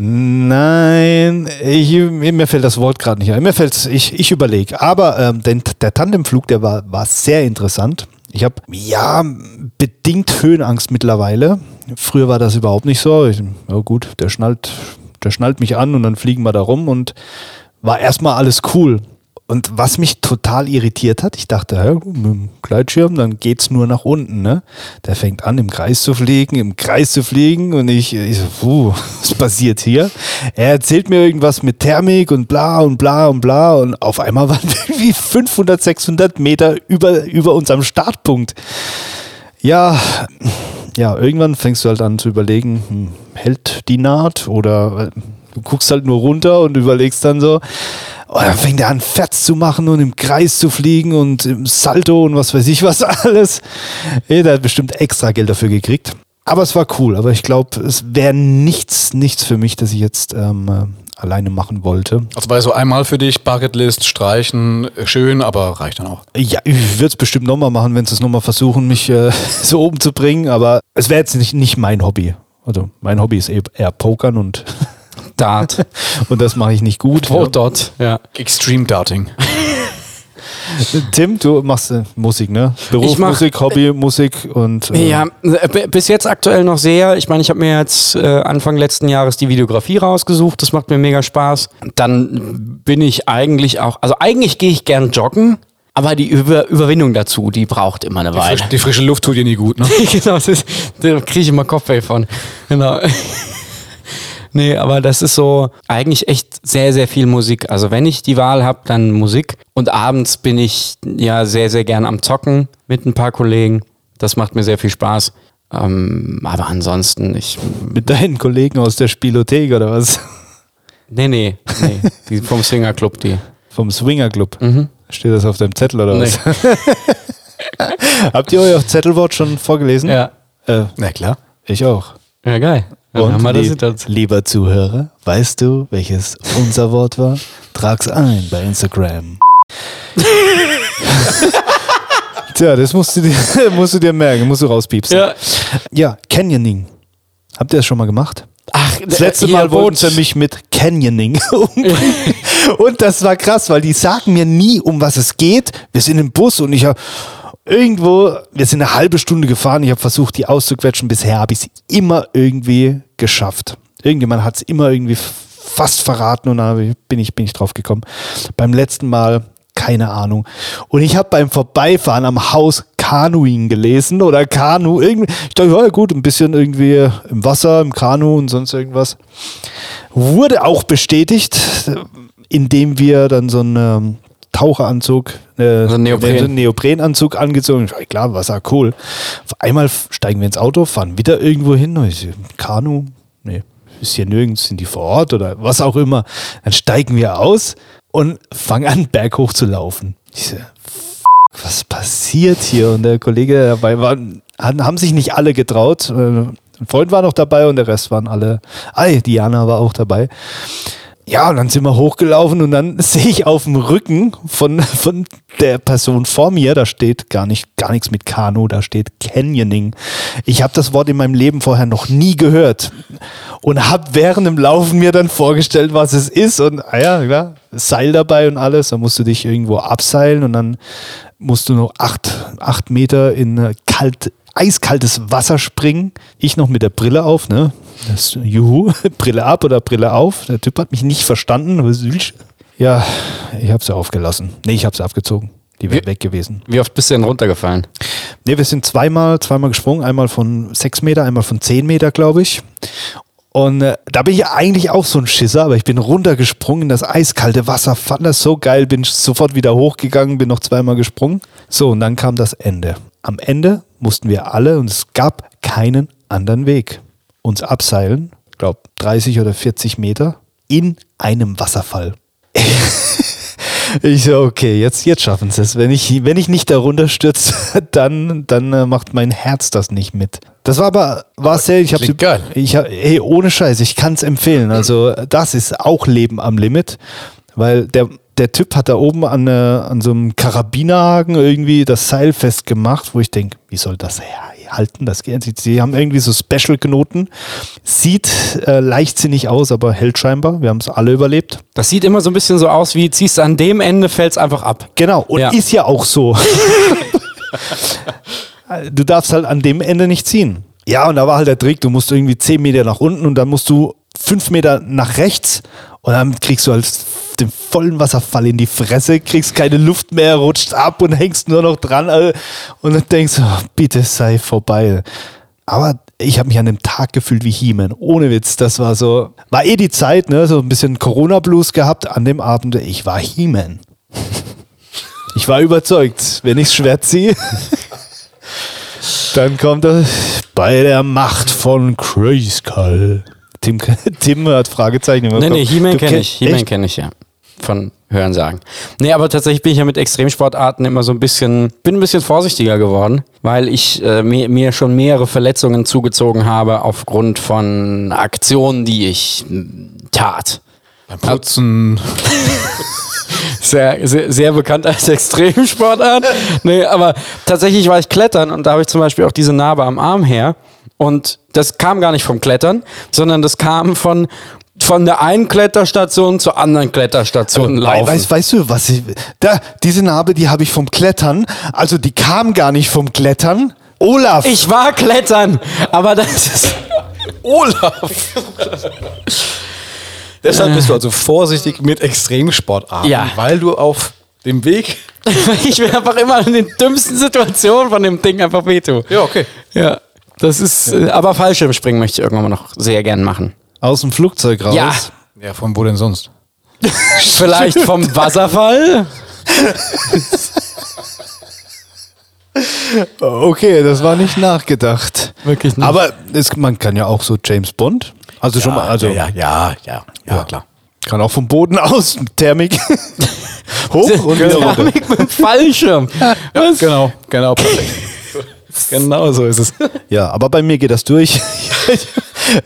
Nein, ich, mir, fällt das Wort gerade nicht ein. Mir fällt's, ich, ich überlege. Aber ähm, den, der Tandemflug, der war, war sehr interessant. Ich habe ja bedingt Höhenangst mittlerweile. Früher war das überhaupt nicht so. Ich, ja gut, der schnallt, der schnallt mich an und dann fliegen wir da rum und war erstmal alles cool. Und was mich total irritiert hat, ich dachte, ja, mit dem Gleitschirm, dann geht's nur nach unten, ne? Der fängt an, im Kreis zu fliegen, im Kreis zu fliegen und ich, ich so, puh, (laughs) was passiert hier? Er erzählt mir irgendwas mit Thermik und bla und bla und bla und auf einmal waren wir irgendwie 500, 600 Meter über, über unserem Startpunkt. Ja, ja, irgendwann fängst du halt an zu überlegen, hm, hält die Naht oder äh, du guckst halt nur runter und überlegst dann so, oh, dann fängt er an, Fetz zu machen und im Kreis zu fliegen und im Salto und was weiß ich was (laughs) alles. Ja, der hat bestimmt extra Geld dafür gekriegt. Aber es war cool, aber ich glaube, es wäre nichts, nichts für mich, das ich jetzt ähm, äh, alleine machen wollte. Also war so einmal für dich, Bucketlist, streichen, schön, aber reicht dann auch. Ja, ich würde es bestimmt nochmal machen, wenn sie es nochmal versuchen, mich äh, (laughs) so oben zu bringen, aber es wäre jetzt nicht, nicht mein Hobby. Also mein Hobby ist eh eher Pokern und, (laughs) Dart. und das mache ich nicht gut. Oh, dort. Ja. Extreme Darting. Tim, du machst äh, Musik, ne? Ich Berufsmusik, Hobby, Musik und äh, Ja, äh, bis jetzt aktuell noch sehr. Ich meine, ich habe mir jetzt äh, Anfang letzten Jahres die Videografie rausgesucht. Das macht mir mega Spaß. Dann bin ich eigentlich auch, also eigentlich gehe ich gern joggen, aber die Über Überwindung dazu, die braucht immer eine Die, Weile. frisch, die frische Luft tut dir nie gut, ne? (laughs) genau, das ist, da kriege ich immer Kopfweh von. Genau. Nee, aber das ist so eigentlich echt sehr, sehr viel Musik. Also wenn ich die Wahl habe, dann Musik. Und abends bin ich ja sehr, sehr gern am Zocken mit ein paar Kollegen. Das macht mir sehr viel Spaß. Ähm, aber ansonsten, ich. mit deinen Kollegen aus der Spielothek oder was? Nee, nee, nee. Die vom Swinger Club, die. Vom Swinger Club. Steht das auf deinem Zettel oder Nee. was? (laughs) Habt ihr euer Zettelwort schon vorgelesen? Ja. Äh, Na klar. ich auch. Ja, geil. Dann Und lieb, lieber Zuhörer, weißt du, welches unser Wort war? Trag's ein bei Instagram. (laughs) Tja, das musst du, dir, (laughs) musst du dir merken, musst du rauspiepsen. Ja. ja, Canyoning. Habt ihr das schon mal gemacht? Ach, Das letzte Mal wollten sie mich mit Canyoning (laughs) umbringen. Und das war krass, weil die sagen mir nie, um was es geht. Wir sind im Bus und ich habe irgendwo, wir sind eine halbe Stunde gefahren. Ich habe versucht, die auszuquetschen. Bisher habe ich es immer irgendwie geschafft. Irgendjemand hat es immer irgendwie fast verraten und dann bin ich, bin ich drauf gekommen. Beim letzten Mal keine Ahnung. Und ich habe beim Vorbeifahren am Haus Kanuing gelesen oder Kanu. Irgendwie. Ich dachte, ja gut, ein bisschen irgendwie im Wasser, im Kanu und sonst irgendwas. Wurde auch bestätigt, indem wir dann so ähm, Taucheranzug, äh, So ein Neopren. so einen Neoprenanzug angezogen. Ich war, klar, Wasser, cool. Auf einmal steigen wir ins Auto, fahren wieder irgendwo hin. Kanu? Nee, ist hier nirgends, sind die vor Ort oder was auch immer. Dann steigen wir aus und fangen an, berghoch zu laufen. Ich so, "F- was passiert hier? Und der Kollege dabei war, haben sich nicht alle getraut. Äh, Ein Freund war noch dabei und der Rest waren alle. Ah, Diana war auch dabei. Ja, und dann sind wir hochgelaufen und dann (laughs) sehe ich auf dem Rücken von, von der Person vor mir, da steht gar nicht, gar nichts mit Kanu, da steht Canyoning. Ich habe das Wort in meinem Leben vorher noch nie gehört und habe während dem Laufen mir dann vorgestellt, was es ist und ah ja, klar, Seil dabei und alles, da musst du dich irgendwo abseilen und dann musst du noch acht, acht Meter in äh, kalt, eiskaltes Wasser springen. Ich noch mit der Brille auf, ne? Das, juhu, (laughs) Brille ab oder Brille auf. Der Typ hat mich nicht verstanden. Ja, ich habe sie aufgelassen. Nee, ich habe sie abgezogen. Die wäre weg gewesen. Wie oft bist du denn runtergefallen? Nee, wir sind zweimal, zweimal gesprungen. Einmal von sechs Meter, einmal von zehn Meter, glaube ich. Und äh, da bin ich eigentlich auch so ein Schisser, aber ich bin runtergesprungen in das eiskalte Wasser, fand das so geil, bin sofort wieder hochgegangen, bin noch zweimal gesprungen. So, und dann kam das Ende. Am Ende mussten wir alle, und es gab keinen anderen Weg, uns abseilen, glaube 30 oder 40 Meter, in einem Wasserfall. (laughs) Ich so, okay, jetzt, jetzt schaffen sie es. Wenn ich, wenn ich nicht darunter stürze, (laughs) dann, dann äh, macht mein Herz das nicht mit. Das war aber, war sehr, ich habe geil. ich hab, hey, ohne Scheiß, ich kann es empfehlen. Also, das ist auch Leben am Limit, weil der, der Typ hat da oben an, äh, an so einem Karabinerhaken irgendwie das Seil festgemacht, wo ich denke, wie soll das herhalten? Das geht. Sie, sie haben irgendwie so Special-Knoten. Sieht äh, leichtsinnig aus, aber hält scheinbar. Wir haben es alle überlebt. Das sieht immer so ein bisschen so aus, wie ziehst du an dem Ende, fällt es einfach ab. Genau, und Ja. ist ja auch so. (laughs) du darfst halt an dem Ende nicht ziehen. Ja, und da war halt der Trick, du musst irgendwie 10 Meter nach unten und dann musst du 5 Meter nach rechts und dann kriegst du halt den vollen Wasserfall in die Fresse, kriegst keine Luft mehr, rutscht ab und hängst nur noch dran äh, und dann denkst du, oh, bitte sei vorbei. Aber ich habe mich an dem Tag gefühlt wie He-Man. Ohne Witz. Das war so, war eh die Zeit, ne? So ein bisschen Corona-Blues gehabt an dem Abend. Ich war He-Man. Ich war überzeugt, wenn ich Schwert ziehe, (laughs) dann kommt das bei der Macht von Grayskull. Tim, (laughs) Tim hat Fragezeichen im Nee, nee, He-Man kenne kenn- ich. He-Man kenne ich, ja. Von Hörensagen. Nee, aber tatsächlich bin ich ja mit Extremsportarten immer so ein bisschen, bin ein bisschen vorsichtiger geworden, weil ich äh, mir, mir schon mehrere Verletzungen zugezogen habe aufgrund von Aktionen, die ich m, tat. Beim Putzen. (laughs) Sehr, sehr, sehr bekannt als Extremsportart. nee, aber tatsächlich war ich klettern und da habe ich zum Beispiel auch diese Narbe am Arm her. Und das kam gar nicht vom Klettern, sondern das kam von, von der einen Kletterstation zur anderen Kletterstation Wei- laufen. Weißt, weißt du, was ich. Da, diese Narbe, die habe ich vom Klettern. Also die kam gar nicht vom Klettern. Olaf! Ich war klettern, aber das (laughs) ist. Olaf! Deshalb bist du also vorsichtig mit Extremsportarten, Ja. weil du auf dem Weg. (laughs) ich bin einfach immer in den dümmsten Situationen von dem Ding einfach wehtue. Ja, okay. Ja. Das ist. äh, Aber Fallschirmspringen möchte ich irgendwann mal noch sehr gern machen. Aus dem Flugzeug raus. Ja. Ja, von wo denn sonst? (laughs) (laughs) Vielleicht vom Wasserfall? Okay, das war nicht nachgedacht. Wirklich nicht. Aber es, man kann ja auch so James Bond. Also schon mal, also ja, ja, ja, ja, klar. kann auch vom Boden aus Thermik (laughs) hoch und wieder runter. Thermik mit dem Fallschirm. Was? Genau, genau, perfekt. Genau so ist es. (laughs) Ja, aber bei mir geht das durch. (laughs) ich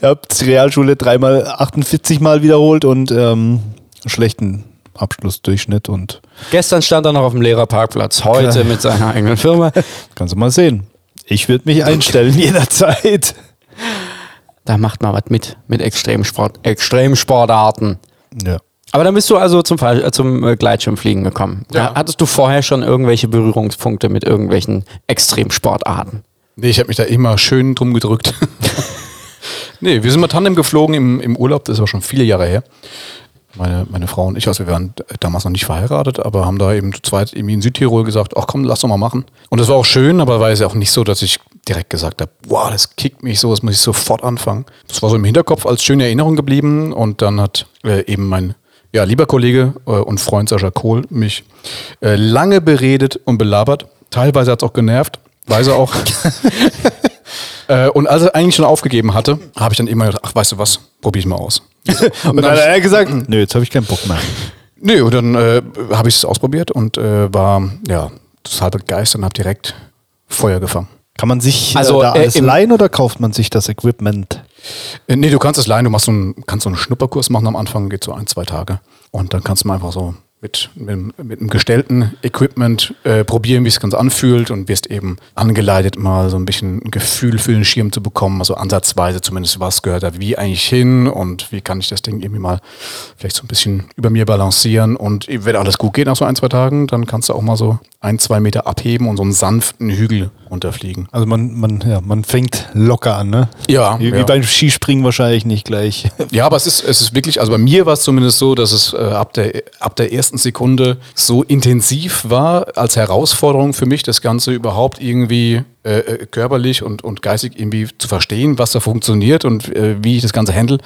habe die Realschule dreimal 48 Mal wiederholt und ähm, schlechten Abschlussdurchschnitt und Gestern stand er noch auf dem Lehrerparkplatz, heute Klar. mit seiner eigenen Firma. (laughs) kannst du mal sehen. Ich würde mich einstellen jederzeit. Da macht man was mit, mit Extremsport, Extremsportarten. Ja. Aber dann bist du also zum, Fall, äh, zum äh, Gleitschirmfliegen gekommen. Ja. Hattest du vorher schon irgendwelche Berührungspunkte mit irgendwelchen Extremsportarten? Nee, ich habe mich da immer schön drum gedrückt. (laughs) Nee, wir sind mal Tandem geflogen im, im Urlaub, das ist aber schon viele Jahre her. Meine, meine Frau und ich, also wir waren damals noch nicht verheiratet, aber haben da eben zu zweit irgendwie in Südtirol gesagt, ach komm, lass doch mal machen. Und das war auch schön, aber war es ja auch nicht so, dass ich direkt gesagt habe, wow, das kickt mich so, das muss ich sofort anfangen. Das war so im Hinterkopf als schöne Erinnerung geblieben und dann hat äh, eben mein ja, lieber Kollege äh, und Freund Sascha Kohl mich äh, lange beredet und belabert. Teilweise hat es auch genervt, weiß er auch. (laughs) äh, und als er eigentlich schon aufgegeben hatte, habe ich dann immer gedacht, ach, weißt du was, probier ich mal aus. (laughs) Und dann hat er gesagt, nö, jetzt habe ich keinen Bock mehr. Nö, und dann äh, habe ich es ausprobiert und äh, war ja total begeistert und habe direkt Feuer gefangen. Kann man sich Also, äh, da äh, alles im- leihen oder kauft man sich das Equipment? Äh, nee, du kannst es leihen, du machst so einen, kannst so einen Schnupperkurs machen am Anfang, geht so ein, zwei Tage. Und dann kannst du mal einfach so mit, mit, mit einem gestellten Equipment äh, probieren, wie es ganz anfühlt und wirst eben angeleitet, mal so ein bisschen ein Gefühl für den Schirm zu bekommen, also ansatzweise zumindest, was gehört da wie eigentlich hin und wie kann ich das Ding irgendwie mal vielleicht so ein bisschen über mir balancieren und wenn alles gut geht nach so ein, zwei Tagen, dann kannst du auch mal so ein, zwei Meter abheben und so einen sanften Hügel runterfliegen. Also man, man, ja, man fängt locker an, ne? Ja, Wie, wie ja. beim Skispringen wahrscheinlich nicht gleich. (laughs) Ja, aber es ist, es ist wirklich, also bei mir war es zumindest so, dass es äh, ab, der, ab der ersten Sekunde so intensiv war als Herausforderung für mich, das Ganze überhaupt irgendwie äh, äh, körperlich und, und geistig irgendwie zu verstehen, was da funktioniert und äh, wie ich das Ganze handle,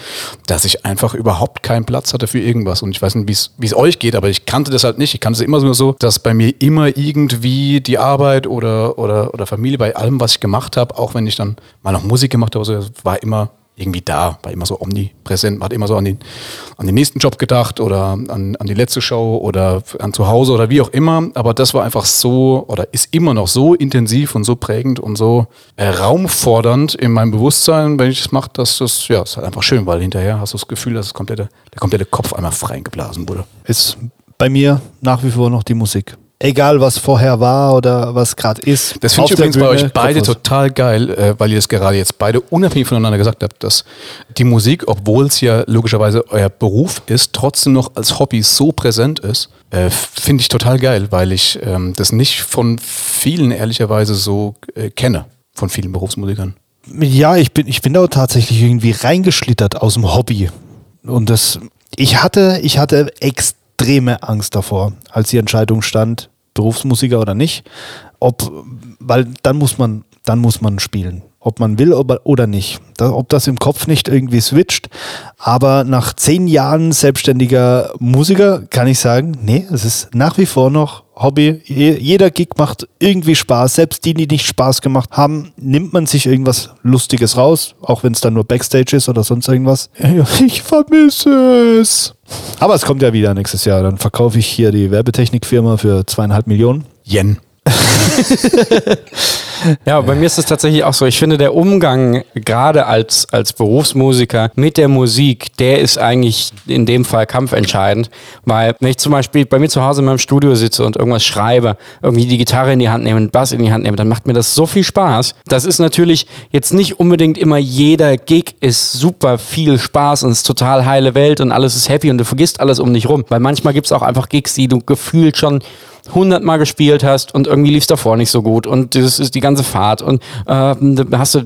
dass ich einfach überhaupt keinen Platz hatte für irgendwas. Und ich weiß nicht, wie es- euch geht, aber ich kannte das halt nicht. Ich kannte es immer nur so, dass bei mir immer irgendwie die Arbeit oder, oder, oder Familie bei allem, was ich gemacht habe, auch wenn ich dann mal noch Musik gemacht habe, so, war immer irgendwie da, war immer so omnipräsent, man hat immer so an den, an den nächsten Job gedacht oder an, an die letzte Show oder an zu Hause oder wie auch immer. Aber das war einfach so oder ist immer noch so intensiv und so prägend und so äh, raumfordernd in meinem Bewusstsein, wenn ich das mache, dass das, ja, ist halt einfach schön, weil hinterher hast du das Gefühl, dass das komplette, der komplette Kopf einmal freigeblasen wurde. Ist bei mir nach wie vor noch die Musik. Egal, was vorher war oder was gerade ist. Das finde ich übrigens bei Bühne, euch beide total geil, äh, weil ihr es gerade jetzt beide unabhängig voneinander gesagt habt, dass die Musik, obwohl es ja logischerweise euer Beruf ist, trotzdem noch als Hobby so präsent ist. Äh, finde ich total geil, weil ich ähm, das nicht von vielen ehrlicherweise so äh, kenne, von vielen Berufsmusikern. Ja, ich bin, ich bin da tatsächlich irgendwie reingeschlittert aus dem Hobby. Und das, ich hatte, ich hatte extreme Angst davor, als die Entscheidung stand, Berufsmusiker oder nicht. Ob, weil dann muss man, dann muss man spielen. Ob man will oder nicht. Ob das im Kopf nicht irgendwie switcht. Aber nach zehn Jahren selbstständiger Musiker kann ich sagen, nee, es ist nach wie vor noch Hobby. Je- Jeder Gig macht irgendwie Spaß. Selbst die, die nicht Spaß gemacht haben, nimmt man sich irgendwas Lustiges raus, auch wenn es dann nur Backstage ist oder sonst irgendwas. Ich vermisse es. Aber es kommt ja wieder nächstes Jahr. Dann verkaufe ich hier die Werbetechnikfirma für zweieinhalb Millionen. Yen. (laughs) Ja, bei mir ist es tatsächlich auch so. Ich finde, der Umgang gerade als, als Berufsmusiker mit der Musik, der ist eigentlich in dem Fall kampfentscheidend. Weil wenn ich zum Beispiel bei mir zu Hause in meinem Studio sitze und irgendwas schreibe, irgendwie die Gitarre in die Hand nehme, den Bass in die Hand nehme, dann macht mir das so viel Spaß. Das ist natürlich jetzt nicht unbedingt immer jeder Gig ist super viel Spaß und ist total heile Welt und alles ist happy und du vergisst alles um dich rum. Weil manchmal gibt es auch einfach Gigs, die du gefühlt schon hundertmal gespielt hast und irgendwie lief es davor nicht so gut und das ist die ganze Fahrt und äh, hast du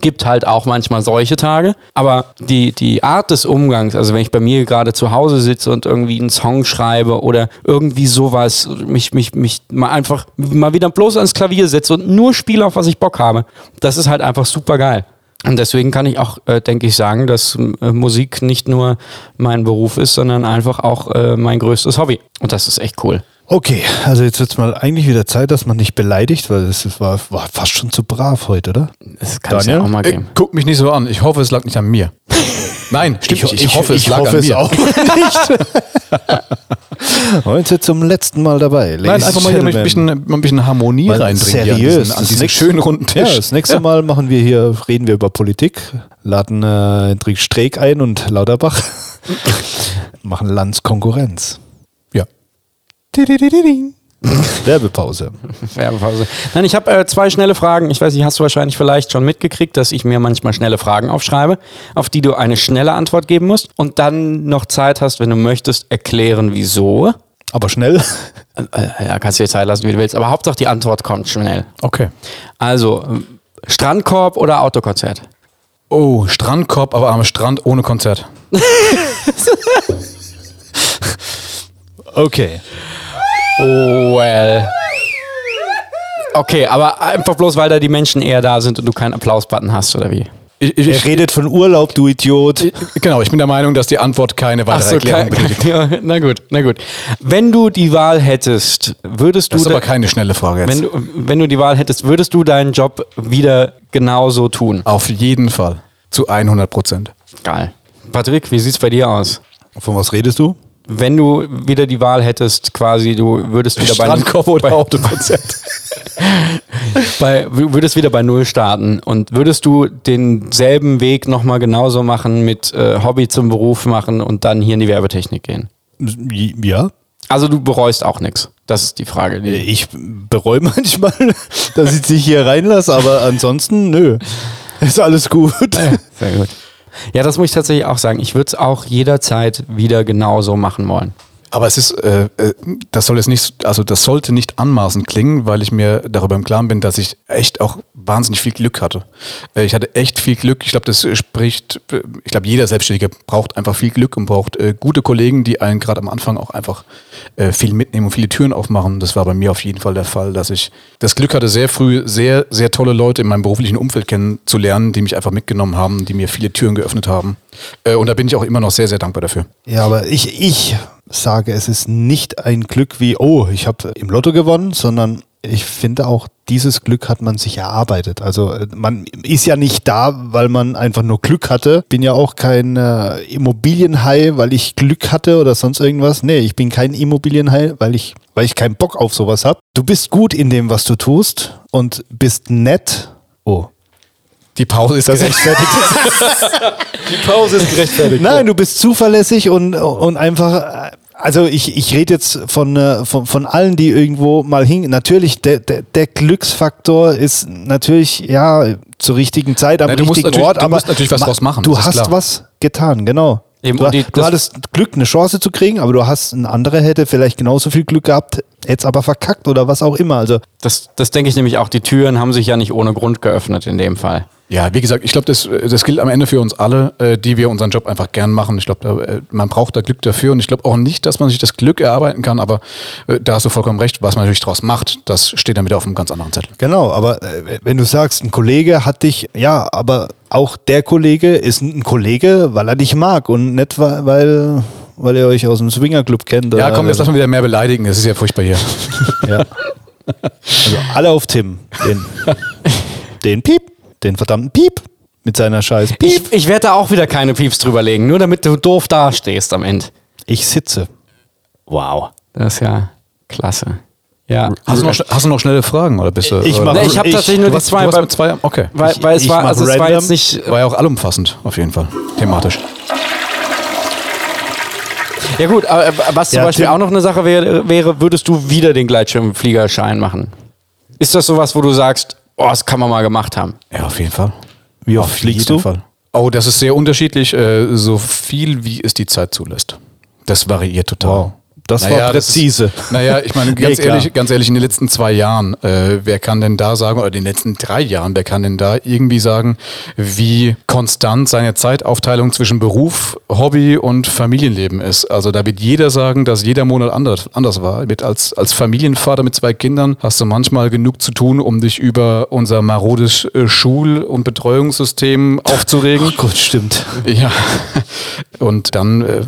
gibt halt auch manchmal solche Tage, aber die die Art des Umgangs, also wenn ich bei mir gerade zu Hause sitze und irgendwie einen Song schreibe oder irgendwie sowas, mich mich mich mal einfach mal wieder bloß ans Klavier setze und nur spiele auf was ich Bock habe, das ist halt einfach super geil. Und deswegen kann ich auch, äh, denke ich, sagen, dass äh, Musik nicht nur mein Beruf ist, sondern einfach auch äh, mein größtes Hobby. Und das ist echt cool. Okay, also jetzt wird es mal eigentlich wieder Zeit, dass man nicht beleidigt, weil es war, war fast schon zu brav heute, oder? Das kann es ja Daniel? auch mal Äh, geben. guck mich nicht so an. Ich hoffe, es lag nicht an mir. (laughs) Nein, stimmt nicht. Ich, hoffe, es ich lag hoffe an es mir. auch (laughs) nicht. Heute zum letzten Mal dabei. Nein, ladies einfach mal hier ein bisschen, mal ein bisschen Harmonie Mal reinbringen. hier seriös. An diesen, an Das diesen nächste- schönen runden Ja, Tisch. das nächste (laughs) Mal machen wir hier, reden wir über Politik, laden äh, Hendrik Streeck ein und Lauterbach. machen Landskonkurrenz. Werbepause. (laughs) Werbepause. Nein, ich habe äh, zwei schnelle Fragen. Ich weiß nicht, hast du wahrscheinlich vielleicht schon mitgekriegt, dass ich mir manchmal schnelle Fragen aufschreibe, auf die du eine schnelle Antwort geben musst und dann noch Zeit hast, wenn du möchtest, erklären, wieso. Aber schnell. Äh, ja, kannst du dir Zeit lassen, wie du willst, aber Hauptsache die Antwort kommt schnell. Okay. Also, ähm, Strandkorb oder Autokonzert? Oh, Strandkorb, aber am Strand ohne Konzert. (laughs) Okay. Well. Okay, aber einfach bloß, weil da die Menschen eher da sind und du keinen Applaus-Button hast, oder wie? Ich, ich, Er redet von Urlaub, du Idiot. ich, genau, ich bin der Meinung, dass die Antwort keine weitere Erklärung kein, benötigt. (laughs) ja, na gut, na gut. Wenn du die Wahl hättest, würdest du, Das ist aber keine schnelle Frage jetzt. wenn, du wenn du die Wahl hättest, würdest du deinen Job wieder genauso tun? Auf jeden Fall. Zu 100 Prozent. Geil. Patrick, wie sieht's bei dir aus? Von was redest du? Wenn du wieder die Wahl hättest, quasi, du würdest wieder bei, oder Autokonzert. (laughs) bei würdest wieder bei Null starten und würdest du denselben Weg nochmal genauso machen mit äh, Hobby zum Beruf machen und dann hier in die Werbetechnik gehen? Ja. Also du bereust auch nichts. Das ist die Frage. Die Ich bereue (laughs) manchmal, dass ich dich hier reinlasse, aber ansonsten, nö. Ist alles gut. Sehr gut. Ja, das muss ich tatsächlich auch sagen. Ich würde es auch jederzeit wieder genauso machen wollen. Aber es ist, äh, äh, das soll jetzt nicht, also das sollte nicht anmaßend klingen, weil ich mir darüber im Klaren bin, dass ich echt auch wahnsinnig viel Glück hatte. Äh, ich hatte echt viel Glück. Ich glaube, das spricht, äh, ich glaube, jeder Selbstständige braucht einfach viel Glück und braucht äh, gute Kollegen, die einen gerade am Anfang auch einfach äh, viel mitnehmen und viele Türen aufmachen. Das war bei mir auf jeden Fall der Fall, dass ich das Glück hatte, sehr früh sehr, sehr tolle Leute in meinem beruflichen Umfeld kennenzulernen, die mich einfach mitgenommen haben, die mir viele Türen geöffnet haben. Und da bin ich auch immer noch sehr, sehr dankbar dafür. Ja, aber ich, ich sage, es ist nicht ein Glück wie, oh, ich habe im Lotto gewonnen, sondern ich finde auch, dieses Glück hat man sich erarbeitet. Also äh, man ist ja nicht da, weil man einfach nur Glück hatte. Bin ja auch kein äh, Immobilienhai, weil ich Glück hatte oder sonst irgendwas. Nee, ich bin kein Immobilienhai, weil ich, weil ich keinen Bock auf sowas habe. Du bist gut in dem, was du tust und bist nett. Oh, Die Pause ist das gerechtfertigt. (laughs) Die Pause ist gerechtfertigt. Nein, du bist zuverlässig und, und einfach. Also ich, ich rede jetzt von, äh, von, von allen, die irgendwo mal hin. Natürlich, der, der, der Glücksfaktor ist natürlich, ja, zur richtigen Zeit am Nein, richtigen natürlich- Ort. du aber musst natürlich was draus machen, Du hast klar. was getan, genau. Eben, du, die- du hattest Glück, eine Chance zu kriegen, aber du hast, ein anderer hätte vielleicht genauso viel Glück gehabt, jetzt aber verkackt oder was auch immer. Also Das, das denke ich nämlich auch. Die Türen haben sich ja nicht ohne Grund geöffnet in dem Fall. Ja, wie gesagt, ich glaube, das, das gilt am Ende für uns alle, äh, die wir unseren Job einfach gern machen. Ich glaube, äh, man braucht da Glück dafür und ich glaube auch nicht, dass man sich das Glück erarbeiten kann, aber äh, da hast du vollkommen recht, was man natürlich daraus macht, das steht dann wieder auf einem ganz anderen Zettel. Genau, aber äh, wenn du sagst, ein Kollege hat dich, ja, aber auch der Kollege ist ein Kollege, weil er dich mag und nicht weil, weil, ihr euch aus dem Swingerclub kennt. Ja, komm, jetzt lass mal wieder mehr beleidigen, das ist ja furchtbar hier. Ja. (laughs) Also alle auf Tim. Den, den Piep, den verdammten Piep mit seiner scheiß Piep. Ich, ich werde da auch wieder keine Pieps drüber legen, nur damit du doof dastehst am Ende. Ich sitze. Wow. Das ist ja klasse. Ja. Hast du noch, hast du noch schnelle Fragen oder bist du? Ich mach- Nee, ich habe ich- tatsächlich nur die zwei, du hast zwei, okay. weil, weil es ich war, also es war jetzt nicht. War ja auch allumfassend, auf jeden Fall, thematisch. Ja gut, aber äh, was zum Ja, Beispiel Tim- auch noch eine Sache wäre, wäre, würdest du wieder den Gleitschirmfliegerschein machen? Ist das sowas, wo du sagst, oh, das kann man mal gemacht haben? Ja, auf jeden Fall. Wie oft Auf fliegst jeden du? Fall. Oh, das ist sehr unterschiedlich, äh, so viel wie es die Zeit zulässt. Das variiert total. Wow. Das Naja, war das ist- präzise. Naja, ich meine, ganz Nee, ehrlich, ganz ehrlich, in den letzten zwei Jahren, äh, wer kann denn da sagen, oder in den letzten drei Jahren, wer kann denn da irgendwie sagen, wie konstant seine Zeitaufteilung zwischen Beruf, Hobby und Familienleben ist? Also da wird jeder sagen, dass jeder Monat anders, anders war. Mit als, als Familienvater mit zwei Kindern hast du manchmal genug zu tun, um dich über unser marodes äh, Schul- und Betreuungssystem aufzuregen. Oh Gott, stimmt. Ja, und dann äh,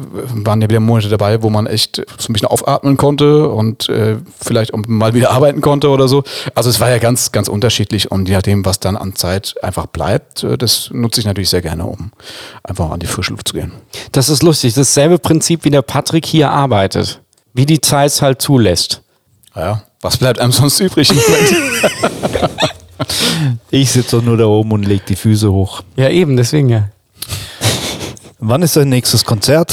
waren ja wieder Monate dabei, wo man echt so ein bisschen aufatmen konnte und äh, vielleicht auch mal wieder arbeiten konnte oder so. Also es war ja ganz, ganz unterschiedlich und je nachdem, was dann an Zeit einfach bleibt, äh, das nutze ich natürlich sehr gerne, um einfach an die frische Luft zu gehen. Das ist lustig. Dasselbe Prinzip, wie der Patrick hier arbeitet. Wie die Zeit es halt zulässt. Ja, was bleibt einem sonst übrig? (laughs) Ich sitze doch nur da oben und leg die Füße hoch. Ja, eben, deswegen ja. Wann ist dein nächstes Konzert?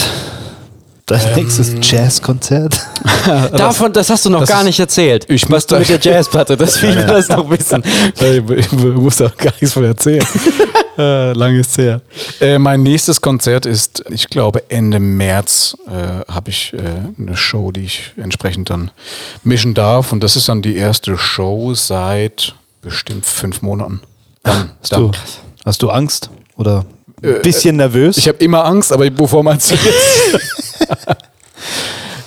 Dein Ähm. nächstes Jazzkonzert? (laughs) Davon, das hast du noch das gar nicht erzählt. Ich was muss du da- mit der Jazzplatte, das will ich das noch wissen. (laughs) ich muss da gar nichts von erzählen. (laughs) äh, lange ist her. Äh, mein nächstes Konzert ist, ich glaube, Ende März äh, habe ich äh, eine Show, die ich entsprechend dann mischen darf. Und das ist dann die erste Show seit bestimmt fünf Monaten. Dann, Hast du, hast du Angst? Oder ein bisschen nervös? Ich habe immer Angst, aber wovor meinst du jetzt?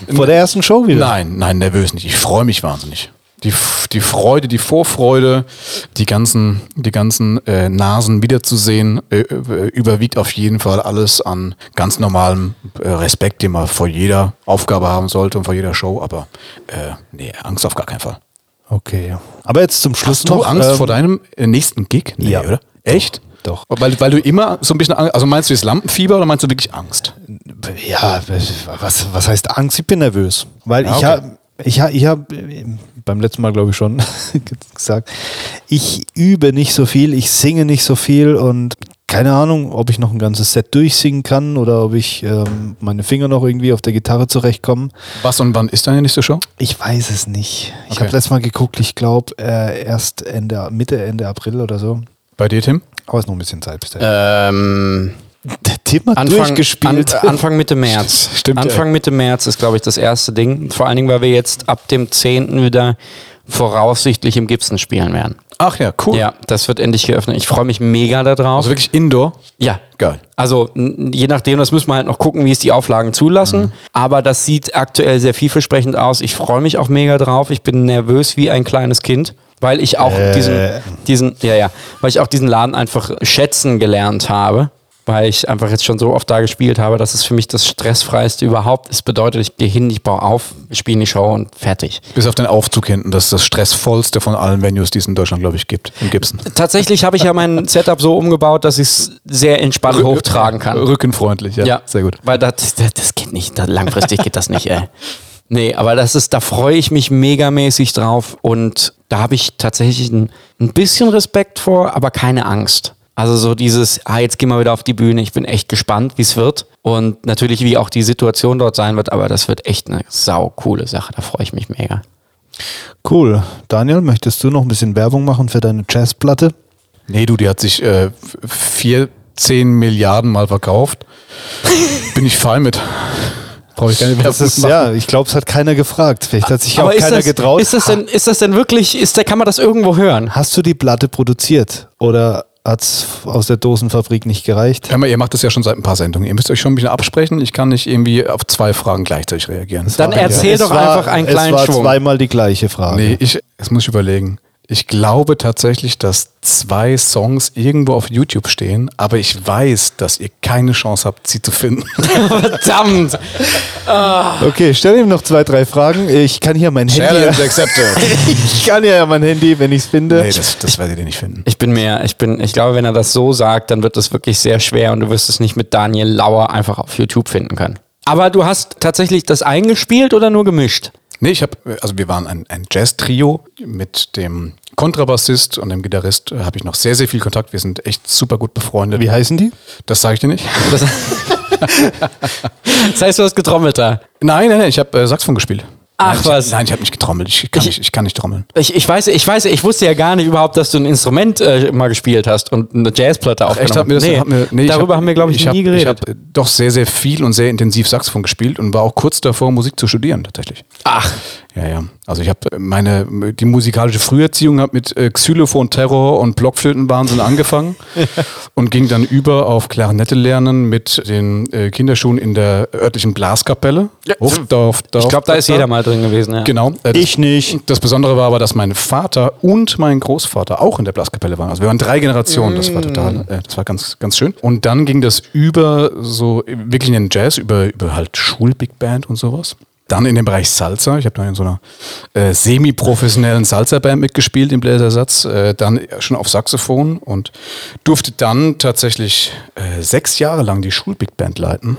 (laughs) Vor der ersten Show wieder? Nein, nein, nervös nicht. Ich freue mich wahnsinnig. Die, die Freude, die Vorfreude, die ganzen, die ganzen äh, Nasen wiederzusehen, äh, äh, überwiegt auf jeden Fall alles an ganz normalem äh, Respekt, den man vor jeder Aufgabe haben sollte und vor jeder Show. Aber äh, nee, Angst auf gar keinen Fall. Okay. Aber jetzt zum Schluss Hast du noch. Angst ähm, vor deinem äh, nächsten Gig? Nee, ja. oder? Echt? Doch. Weil, weil du immer so ein bisschen, Angst- also meinst du jetzt Lampenfieber oder meinst du wirklich Angst? Ja, was, was heißt Angst? Ich bin nervös. Weil Ja, ich okay. habe ich hab, ich hab, beim letzten Mal, glaube ich, schon (laughs) gesagt, ich übe nicht so viel, ich singe nicht so viel und keine Ahnung, ob ich noch ein ganzes Set durchsingen kann oder ob ich ähm, meine Finger noch irgendwie auf der Gitarre zurechtkommen. Was und wann ist deine nächste Show? Ich weiß es nicht. Ich Okay. habe letztes Mal geguckt, ich glaube äh, erst Ende, Mitte, Ende April oder so. Bei dir, Tim? Aber es ist noch ein bisschen Zeit bis dahin. Ähm, Der hat Anfang, durchgespielt. An, Anfang Mitte März. (laughs) Stimmt, Anfang ja. Mitte März ist, glaube ich, das erste Ding. Vor allen Dingen, weil wir jetzt ab dem 10. wieder voraussichtlich im Gibson spielen werden. Ach ja, cool. Ja, das wird endlich geöffnet. Ich freue mich mega darauf. Also wirklich Indoor? ja. Geil. Also je nachdem, das müssen wir halt noch gucken, wie es die Auflagen zulassen. Aber das sieht aktuell sehr vielversprechend aus. Ich freue mich auch mega drauf. Ich bin nervös wie ein kleines Kind, weil ich auch Äh. diesen, diesen, ja, ja, weil ich auch diesen Laden einfach schätzen gelernt habe. Weil ich einfach jetzt schon so oft da gespielt habe, dass es für mich das stressfreiste überhaupt ist. Bedeutet, ich gehe hin, ich baue auf, spiele die Show und fertig. Bis auf den Aufzug hinten, das ist das stressvollste von allen Venues, die es in Deutschland, glaube ich, gibt. Im Gibson. Tatsächlich habe ich ja mein (laughs) Setup so umgebaut, dass ich es sehr entspannt hochtragen kann. Rückenfreundlich, ja. Ja, Sehr gut. Weil das, das, das geht nicht. Langfristig geht das nicht, ey. (laughs) Nee, aber das ist, da freue ich mich megamäßig drauf und da habe ich tatsächlich ein, ein bisschen Respekt vor, aber keine Angst. Also so dieses, ah, jetzt gehen wir wieder auf die Bühne. Ich bin echt gespannt, wie es wird. Und natürlich, wie auch die Situation dort sein wird, aber das wird echt eine sau coole Sache. Da freue ich mich mega. Cool. Daniel, möchtest du noch ein bisschen Werbung machen für deine Jazzplatte? Nee, du, die hat sich äh, 14 Milliarden Mal verkauft. (laughs) Bin ich fein mit. Brauche ich keine Werbung Das ist, machen. ja, ich glaube, es hat keiner gefragt. Vielleicht hat sich aber auch ist keiner das, getraut. Ist das, denn, ist das denn wirklich, ist, da kann man das irgendwo hören? Hast du die Platte produziert oder hat es aus der Dosenfabrik nicht gereicht? Hör mal, ihr macht das ja schon seit ein paar Sendungen. Ihr müsst euch schon ein bisschen absprechen. Ich kann nicht irgendwie auf zwei Fragen gleichzeitig reagieren. Dann erzähl Es doch war- einfach einen es kleinen war Schwung. zweimal die gleiche Frage. Nee, ich, das muss ich überlegen. Ich glaube tatsächlich, dass zwei Songs irgendwo auf YouTube stehen, aber ich weiß, dass ihr keine Chance habt, sie zu finden. (laughs) Verdammt! Okay, stell ihm noch zwei, drei Fragen. Ich kann hier mein Handy. accepted. (laughs) Ich kann ja mein Handy, wenn ich es finde. nee, das, das werdet ihr nicht finden. Ich bin mir, ich bin, ich glaube, wenn er das so sagt, dann wird das wirklich sehr schwer und du wirst es nicht mit Daniel Lauer einfach auf YouTube finden können. Aber du hast tatsächlich das eingespielt oder nur gemischt? Nee, ich habe, also wir waren ein, ein Jazz-Trio mit dem Kontrabassist und dem Gitarrist äh, habe ich noch sehr, sehr viel Kontakt. Wir sind echt super gut befreundet. Wie heißen die? Das sage ich dir nicht. Das, (laughs) das heißt, du hast getrommelt da. Nein, nein, nein, ich habe äh, Saxophon gespielt. Ach, nein, ich, was. Nein, ich habe nicht getrommelt. Ich kann, Ich- nicht, ich kann nicht trommeln. Ich, ich weiß, ich weiß, ich wusste ja gar nicht überhaupt, dass du ein Instrument äh, mal gespielt hast und eine Jazzplatte aufgenommen. Mir das, nee, mir, nee, ich darüber hab- haben wir, glaube ich, hab, nie geredet. Ich habe doch sehr, sehr viel und sehr intensiv Saxophon gespielt und war auch kurz davor, Musik zu studieren, tatsächlich. Ach, Ja, ja. Also ich habe meine, die musikalische Früherziehung hat mit äh, Xylophon, Terror und Blockflötenwahnsinn angefangen (laughs) und ging dann über auf Klarinette lernen mit den äh, Kinderschuhen in der örtlichen Blaskapelle. Ja. Auf, Dorf, Dorf, ich glaube, da ist jeder mal drin gewesen. Ja. Genau. Äh, Ich nicht. Das Besondere war aber, dass mein Vater und mein Großvater auch in der Blaskapelle waren. Also wir waren drei Generationen. Das war total, äh, das war ganz, ganz schön. Und dann ging das über so wirklich in den Jazz, über, über halt Schul-Big Band und sowas. Dann in dem Bereich Salsa. Ich habe dann in so einer äh, semi-professionellen Salsa-Band mitgespielt im Bläsersatz. Äh, dann schon auf Saxophon und durfte dann tatsächlich äh, sechs Jahre lang die Schul-Big Band leiten.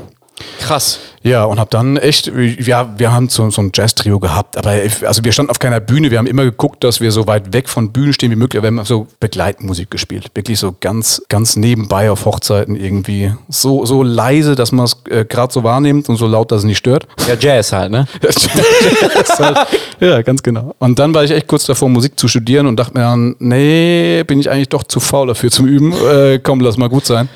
Krass. Ja, und hab dann echt, ja, wir haben so, so ein Jazz-Trio gehabt, aber also wir standen auf keiner Bühne, wir haben immer geguckt, dass wir so weit weg von Bühnen stehen wie möglich, aber wir haben so Begleitmusik gespielt. Wirklich so ganz, ganz nebenbei auf Hochzeiten irgendwie. So, so leise, dass man es äh, gerade so wahrnimmt und so laut, dass es nicht stört. Ja, Jazz halt, ne? (laughs) ja, ganz genau. Und dann war ich echt kurz davor, Musik zu studieren und dachte mir dann, nee, bin ich eigentlich doch zu faul dafür zum Üben. Äh, komm, lass mal gut sein.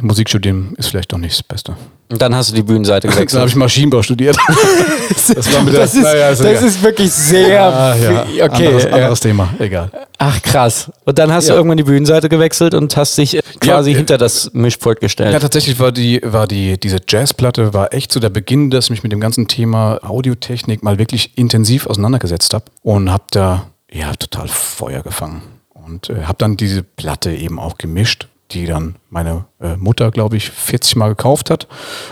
Musik studieren ist vielleicht doch nicht das Beste. Und dann hast du die Bühnenseite gewechselt. Gewechselt. Dann habe ich Maschinenbau studiert. (laughs) das war mit der- das, ist, naja, ist das egal. ist wirklich sehr. Ah, ja. Okay. Anderes, ja. anderes Thema. Egal. Ach krass. Und dann hast Ja. du irgendwann die Bühnenseite gewechselt und hast dich äh, quasi Ja, ja. hinter das Mischpult gestellt. Ja, tatsächlich war die, war die, diese Jazzplatte war echt so der Beginn, dass ich mich mit dem ganzen Thema Audiotechnik mal wirklich intensiv auseinandergesetzt habe und habe da ja total Feuer gefangen und äh, habe dann diese Platte eben auch gemischt, die dann meine äh, Mutter, glaube ich, 40 Mal gekauft hat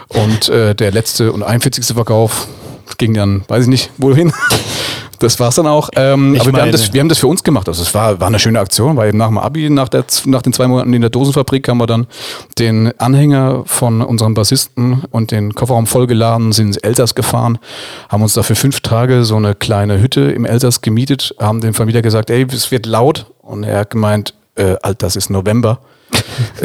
und äh, der letzte und 41. Verkauf ging dann, weiß ich nicht, wohin. (laughs) Das war's dann auch. Ähm, aber wir haben, das, wir haben das für uns gemacht. Also es war, war eine schöne Aktion, weil eben nach dem Abi, nach, der, nach den zwei Monaten in der Dosenfabrik, haben wir dann den Anhänger von unserem Bassisten und den Kofferraum vollgeladen, sind ins Elsass gefahren, haben uns da für fünf Tage so eine kleine Hütte im Elsass gemietet, haben dem Vermieter gesagt, ey, es wird laut. Und er hat gemeint, äh, Alter, das ist November.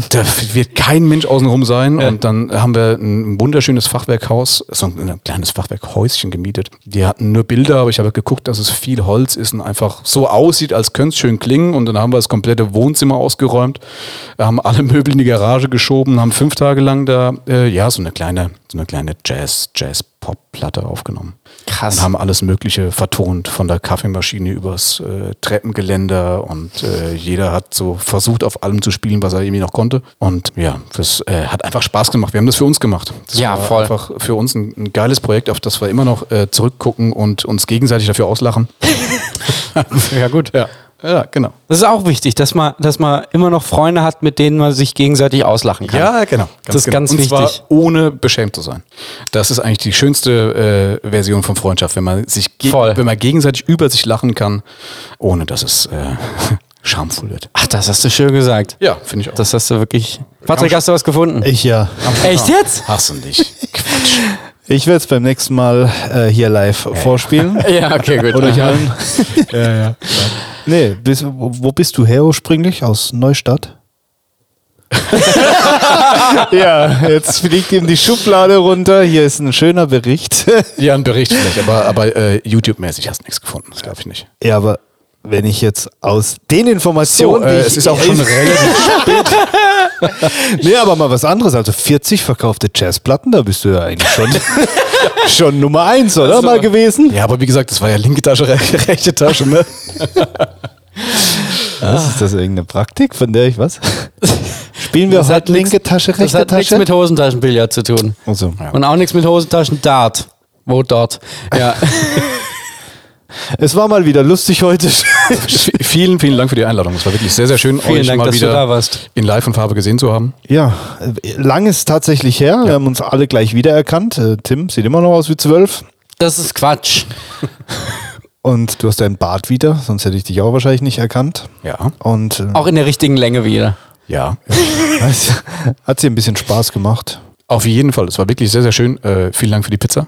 Da wird kein Mensch außenrum sein. Und dann haben wir ein wunderschönes Fachwerkhaus, so ein, ein kleines Fachwerkhäuschen gemietet. Die hatten nur Bilder, aber ich habe geguckt, dass es viel Holz ist und einfach so aussieht, als könnte es schön klingen. Und dann haben wir das komplette Wohnzimmer ausgeräumt, haben alle Möbel in die Garage geschoben, haben fünf Tage lang da, äh, ja, so eine kleine, so eine kleine Jazz, Jazz-Pop-Platte aufgenommen. Krass. Und haben alles Mögliche vertont, von der Kaffeemaschine übers äh, Treppengeländer und äh, jeder hat so versucht, auf allem zu spielen, was er irgendwie noch konnte. Und ja, das äh, hat einfach Spaß gemacht. Wir haben das für uns gemacht. Das Ja, war voll. einfach für uns ein, ein geiles Projekt, auf das wir immer noch äh, zurückgucken und uns gegenseitig dafür auslachen. (laughs) (laughs) ja, gut. Ja, ja genau. Das ist auch wichtig, dass man, dass man immer noch Freunde hat, mit denen man sich gegenseitig auslachen kann. Ja, genau. Das ist genau. ganz und Zwar wichtig. ohne beschämt zu sein. Das ist eigentlich die schönste äh, Version von Freundschaft, wenn man sich Voll. wenn man gegenseitig über sich lachen kann, ohne dass es äh, (laughs) schamvoll wird. Ach, das hast du schön gesagt. Ja, finde ich auch. Das hast du wirklich. Patrick, hast du was gefunden? Ich ja. Echt jetzt? Hast du nicht. Quatsch. (laughs) Ich werde es beim nächsten Mal äh, hier live vorspielen. (laughs) Ja, okay, gut. Oder ich allen. ja, ja. Nee, bis, wo, bist du her ursprünglich? Aus Neustadt? (laughs) ja, jetzt fliegt ihm die Schublade runter. Hier ist ein schöner Bericht. Ja, ein Bericht vielleicht, aber, aber äh, YouTube-mäßig hast du nichts gefunden. Das glaube ich nicht. ja, aber wenn ich jetzt aus den Informationen. So, äh, es ist auch schon relativ (laughs) (laughs) Nee, aber mal was anderes. Also 40 verkaufte Jazzplatten, da bist du ja eigentlich schon, (laughs) schon Nummer eins, oder? Also- mal gewesen? Ja, aber wie gesagt, das war ja linke Tasche, re- rechte Tasche, ne? Was ist das irgendeine Praktik, von der ich was? Spielen wir Das heute hat nix- linke Tasche, Das rechte hat nichts Tasche? mit Hosentaschenbillard zu tun. also, Und auch nichts mit Hosentaschen-Dart. Wo dort? Ja. Es war mal wieder lustig heute. (laughs) Vielen, vielen Dank für die Einladung. Es war wirklich sehr, sehr schön, Vielen euch Dank, mal dass du wieder da warst. in Live und Farbe gesehen zu haben. ja, lang ist tatsächlich her. Wir haben uns alle gleich wiedererkannt. Äh, Tim sieht immer noch aus wie zwölf. Das ist Quatsch. (laughs) Und du hast deinen Bart wieder, sonst hätte ich dich auch wahrscheinlich nicht erkannt. Ja, Und äh, Auch in der richtigen Länge wieder. ja. (laughs) hat dir ein bisschen Spaß gemacht. Auf jeden Fall. Es war wirklich sehr, sehr schön. Äh, vielen Dank für die Pizza.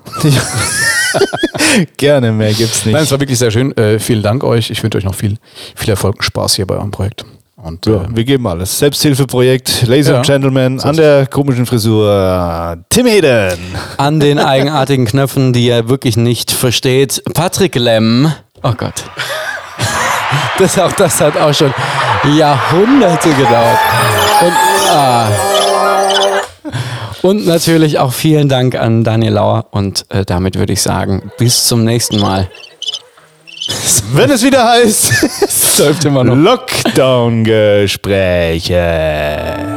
(laughs) Gerne, mehr gibt's nicht. Nein, es war wirklich sehr schön. Äh, vielen Dank euch. Ich wünsche euch noch viel, viel Erfolg und Spaß hier bei eurem Projekt. Und Ja, äh, wir geben alles. Selbsthilfeprojekt, Ladies Ja. and Gentlemen, an der komischen Frisur Tim Heden. An den eigenartigen Knöpfen, die er wirklich nicht versteht. Patrick Lemm. Oh Gott. Das, auch, das hat auch schon Jahrhunderte gedauert. Und, ah. Und natürlich auch vielen Dank an Daniel Lauer. Und äh, damit würde ich sagen, bis zum nächsten Mal. (laughs) Wenn es wieder heißt, Es (laughs) läuft immer noch. Lockdown-Gespräche.